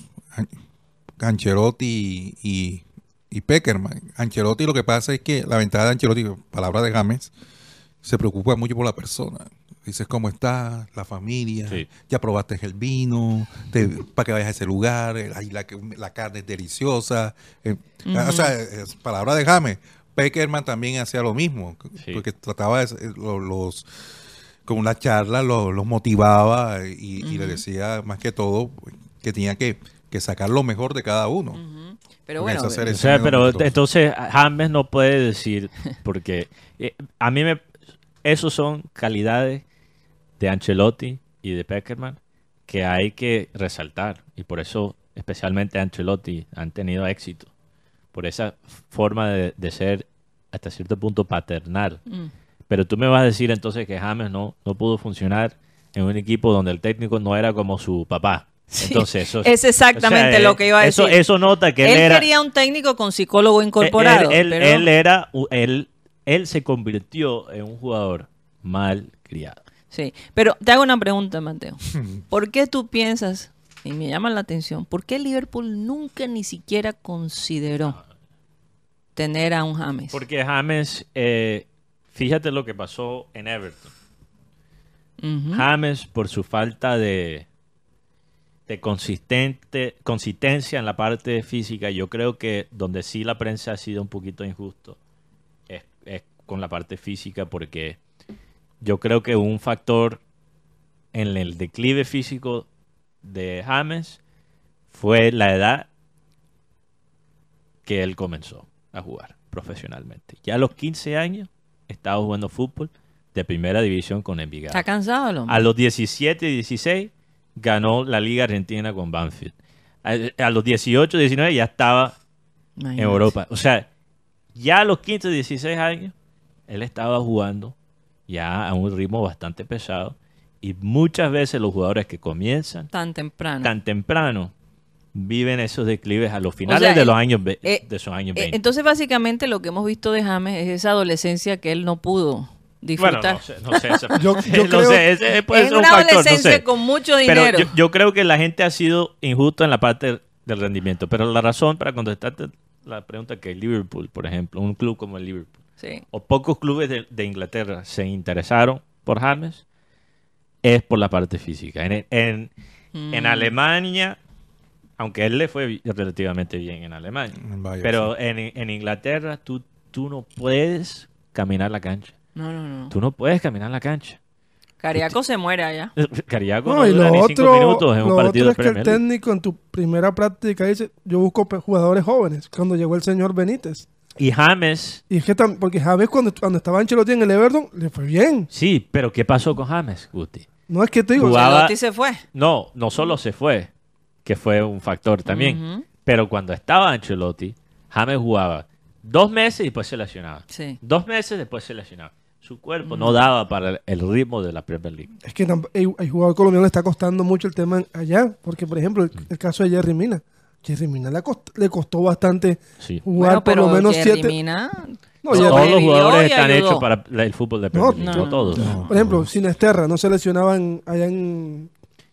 Ancelotti y, y, Peckerman. Ancelotti lo que pasa es que la ventaja de Ancelotti, palabra de James, se preocupa mucho por la persona. Dices cómo está, la familia, Sí. ya probaste el vino, para que vayas a ese lugar, ahí la, la carne es deliciosa. eh, O sea, es palabra de James. Peckerman también hacía lo mismo, Sí. porque trataba de, eh, lo- los, con una charla los, los motivaba y, y le decía más que todo que tenía que, que sacar lo mejor de cada uno. Pero En bueno, O sea, pero entonces James no puede decir, porque eh, a mí me... Esos son calidades de Ancelotti y de Peckerman que hay que resaltar. Y por eso, especialmente Ancelotti, han tenido éxito. Por esa forma de, de ser hasta cierto punto paternal. Mm. Pero tú me vas a decir entonces que James no, no pudo funcionar en un equipo donde el técnico no era como su papá. Sí, Entonces, eso es exactamente o sea, lo que iba a decir. Eso nota que él, él era. quería un técnico con psicólogo incorporado. Él, él- pero- él era. Él, él se convirtió en un jugador mal criado. Sí, pero te hago una pregunta, Mateo. ¿Por qué tú piensas, y me llama la atención, por qué Liverpool nunca ni siquiera consideró tener a un James? Porque James, eh, fíjate lo que pasó en Everton. Ujú. James, por su falta de, de consistente, consistencia en la parte física, yo creo que donde sí la prensa ha sido un poquito injusto es, es con la parte física, porque yo creo que un factor en el declive físico de James fue la edad que él comenzó a jugar profesionalmente. Ya a los 15 años estaba jugando fútbol de primera división con Envigado. ¿Está cansado el hombre? A los 17 y 16 ganó la Liga Argentina con Banfield. A, a los 18 y 19 ya estaba en. Europa. O sea, ya a los 15 y 16 años él estaba jugando ya a un ritmo bastante pesado. Y muchas veces los jugadores que comienzan Tan temprano. tan temprano viven esos declives a los finales sea, de eh, los años ve- eh, de esos años Eh, 20. Entonces, básicamente, lo que hemos visto de James es esa adolescencia que él no pudo bueno, disfrutar. no sé, no sé, Yo- yo no creo- sé, ese puede es ser un una factor, no adolescencia sé. con mucho Pero dinero. yo, yo creo que la gente ha sido injusto en la parte del rendimiento. Pero la razón para contestarte la pregunta que Liverpool, por ejemplo, un club como el Liverpool, Sí. o pocos clubes de, de Inglaterra se interesaron por James, es por la parte física. En, en, en Mm. Alemania, aunque él le fue relativamente bien en Alemania, pero en, en Inglaterra tú, tú no puedes caminar la cancha. No, no, no. Tú no puedes caminar la cancha. Cariaco se muere allá. Cariaco no, No, y dura lo ni cinco otro, minutos en un lo partido otro de es que el técnico en tu primera práctica dice, yo busco jugadores jóvenes, cuando llegó el señor Benítez. Y James, Y es que porque James cuando, cuando estaba Ancelotti en el Everton, le fue bien. sí, pero ¿qué pasó con James, Guti? No es que te digo, Jugaba- Ancelotti se fue. No, no solo se fue, que fue un factor también, pero cuando estaba Ancelotti, James jugaba dos meses y después se lesionaba. Sí. Dos meses después se lesionaba. Su cuerpo no daba para el- el ritmo de la Premier League. es que el, el jugador colombiano le está costando mucho el tema allá. Porque, por ejemplo, el, el caso de Jerry Mina. Jerry Mina le, cost- le costó bastante Sí. jugar Bueno, por lo menos Jerry siete. Mina No, Todos los jugadores están ayudó. hechos para el fútbol de No, Premier League, no, no, todos. Por ejemplo, Sinesterra no se lesionaba en- allá en,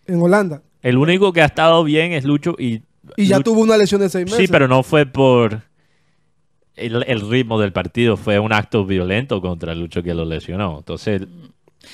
en Holanda. El único que ha estado bien es Lucho y... Y ya Lucho- tuvo una lesión de seis meses. Sí, pero no fue por el, el ritmo del partido, fue un acto violento contra Lucho que lo lesionó. Entonces,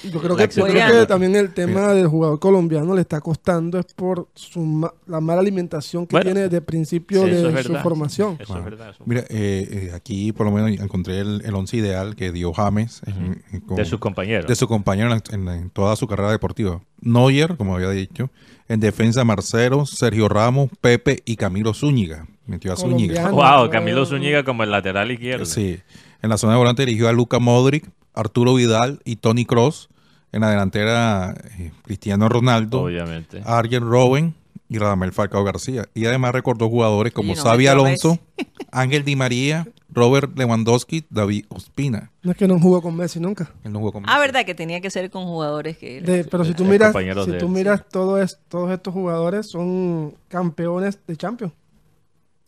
Yo creo que, yo creo excepción. que también el tema del jugador colombiano le está costando es por su ma- la mala alimentación que Bueno, tiene desde el principio Sí, de es su verdad. formación. Eso es verdad. eso- Mira, eh, eh, aquí por lo menos encontré el, el once ideal que dio James en- en- con- de sus compañeros. de su compañero en, en- en toda su carrera deportiva. Neuer, como había dicho. En defensa, Marcelo, Sergio Ramos, Pepe y Camilo Zúñiga. Metió a Zúñiga. Wow, Ah, Camilo. Zúñiga como el lateral izquierdo. Sí. En la zona de volante dirigió a Luca Modric, Arturo Vidal y Tony Cross. En la delantera, eh, Cristiano Ronaldo, Obviamente. Arjen Robben y Radamel Falcao García. Y además recordó jugadores como no Xavi Alonso, Ángel Di María, Robert Lewandowski, David Ospina. No es que no jugó con Messi nunca. Él no jugó con Ah, verdad que tenía que ser con jugadores que... De- pero si tú miras, si tú miras todo es- todos estos jugadores son campeones de Champions.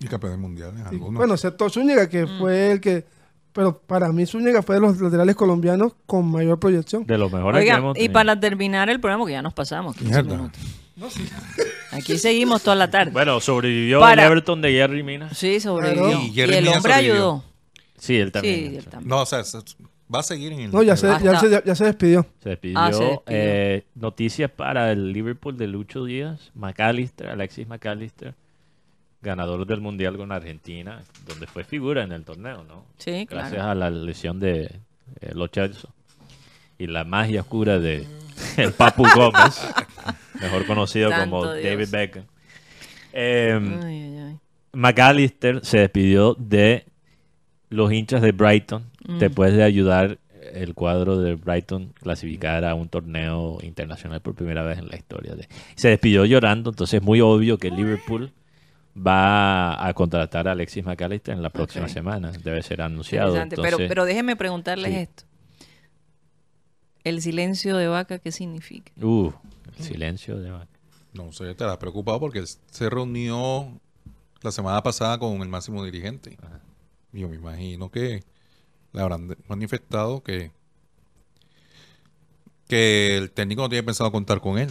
Y campeón del mundial. Y, algunos. bueno, excepto Zúñiga, que Mm. fue el que... Pero para mí Zúñiga fue de los laterales colombianos con mayor proyección. De los mejores que Oiga, hemos y para terminar el programa, que ya nos pasamos 15 Mierda. minutos. Aquí seguimos toda la tarde. Bueno, sobrevivió Para- el Everton de Jerry Mina. sí, sobrevivió. Y el Mina hombre sobrevivió. ayudó. Sí, él también. Sí, él también. No, o sea, se- va a seguir en el. No, ya se, ya, Hasta- se, ya- ya se despidió. Se despidió. Ah, se despidió. Eh, noticias para el Liverpool de Lucho Díaz. McAllister, Alexis McAllister, ganador del Mundial con Argentina, donde fue figura en el torneo, ¿no? Sí, Gracias claro. a la lesión de eh, Lo Celso y la magia oscura de el Papu Gómez, mejor conocido como Dios. David Beckham. Eh, Ay, ay, ay. McAllister se despidió de los hinchas de Brighton Mm. después de ayudar el cuadro de Brighton clasificar a un torneo internacional por primera vez en la historia. De... Se despidió llorando, entonces es muy obvio que Liverpool va a contratar a Alexis McAllister en la próxima semana. Debe ser anunciado. Pero, pero déjenme preguntarles Sí. esto. ¿El silencio de vaca qué significa? Uh, el silencio de vaca. No sé, te has preocupado porque él se reunió la semana pasada con el máximo dirigente. Yo me imagino que le habrán manifestado que que el técnico no tiene pensado contar con él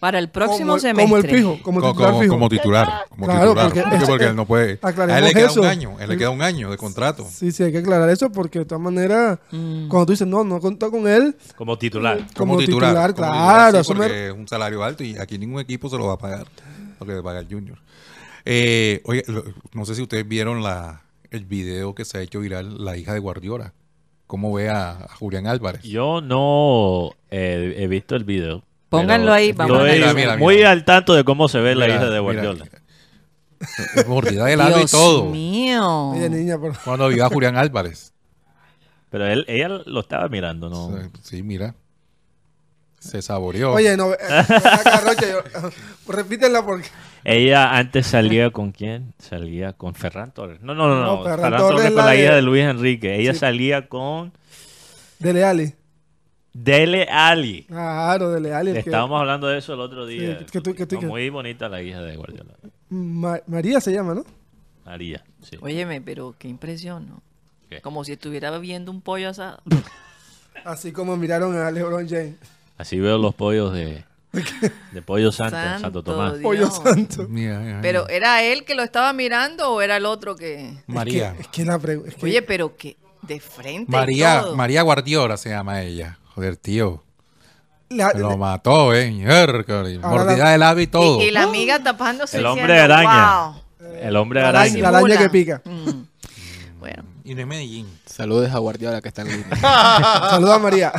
Para el próximo como, semestre. Como el fijo, como Co- titular como, fijo. como titular. Como Claro, titular, porque porque, es- porque él no puede. A él le queda eso. un año, a él le queda un año de contrato. Sí, sí, hay que aclarar eso porque de todas maneras, Mm. cuando tú dices, no, no contó con él, Como titular. como, Como titular, titular, como claro. titular, sí, porque es un salario alto y aquí ningún equipo se lo va a pagar. Lo que le paga el Junior. Eh, oye, lo- no sé si ustedes vieron la, el video que se ha hecho viral, la hija de Guardiola. ¿Cómo ve a, a Julián Álvarez? Yo no eh, he visto el video. Pónganlo ahí, vamos a estoy analizar. Mira, mira, muy mira. al tanto de cómo se ve la hija de. Guardiola. Mordida de lado y Dios todo. mío. Oye, niña, por- Cuando vio a Julián Álvarez. Pero él, ella lo estaba mirando, ¿no? Sí, mira. Se saboreó. Oye, no, eh, yo- repítela porque Ella antes salía con quién? Salía con Ferran Torres. No, no, no, no. No, Ferran Ferran, Torres Torres es con la la hija de- Luis Enrique. Ella Sí. salía con Dele Ali. Dele Ali. Claro, Dele Ali. que- Estábamos hablando de eso el otro día. Sí, que tú- que tú- No, que- Muy bonita la hija de Guardiola. Ma- María se llama, ¿no? María, sí. Óyeme, pero qué impresión, ¿no? ¿Qué? Como si estuviera viendo un pollo asado. Así como miraron a LeBron James. Así veo los pollos de, de Pollo Santo, Santo, Santo Tomás. Dios. Pollo santo. Mira, mira, Pero. ¿era él que lo estaba mirando o era el otro que...? María. Es que la pregu- es que- Oye, pero que de frente y María, todo. María Guardiola se llama ella. Joder, tío. la- Lo mató, eh. Mordida la- de labio y todo. Y, y la amiga tapándose El hombre diciendo, araña. "Wow". El hombre la araña. la araña que pica. Mm. Bueno. Y no es Medellín. Saludos a Guardiola que está en línea. Saluda a María.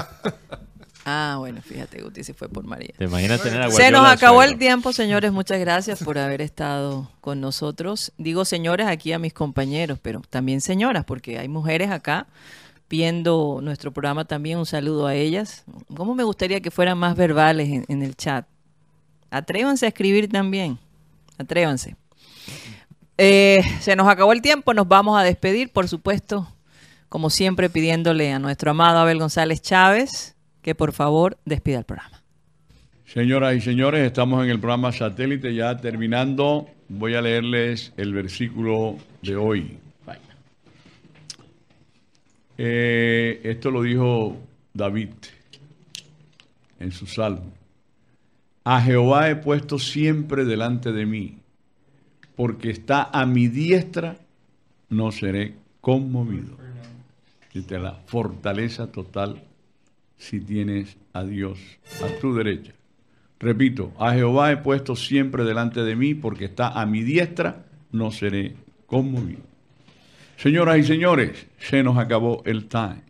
Ah, bueno, fíjate, Guti se fue por María. ¿Te imaginas tener a Se nos acabó el tiempo, señores. Muchas gracias por haber estado con nosotros. Digo señores aquí a mis compañeros, pero también señoras, porque hay mujeres acá viendo nuestro programa también. Un saludo a ellas. ¿Cómo me gustaría que fueran más verbales en, el chat? Atrévanse a escribir también. Atrévanse. Eh, se nos acabó el tiempo, nos vamos a despedir, por supuesto, como siempre pidiéndole a nuestro amado Abel González Chávez que por favor despida el programa. Señoras y señores, estamos en el programa satélite ya terminando. Voy a leerles el versículo de hoy. Eh, esto lo dijo David en su salmo. A Jehová he puesto siempre delante de mí, porque está a mi diestra, no seré conmovido. Desde la fortaleza total si tienes a Dios a tu derecha. Repito, a Jehová he puesto siempre delante de mí, porque está a mi diestra, no seré conmovido. Señoras y señores, se nos acabó el time.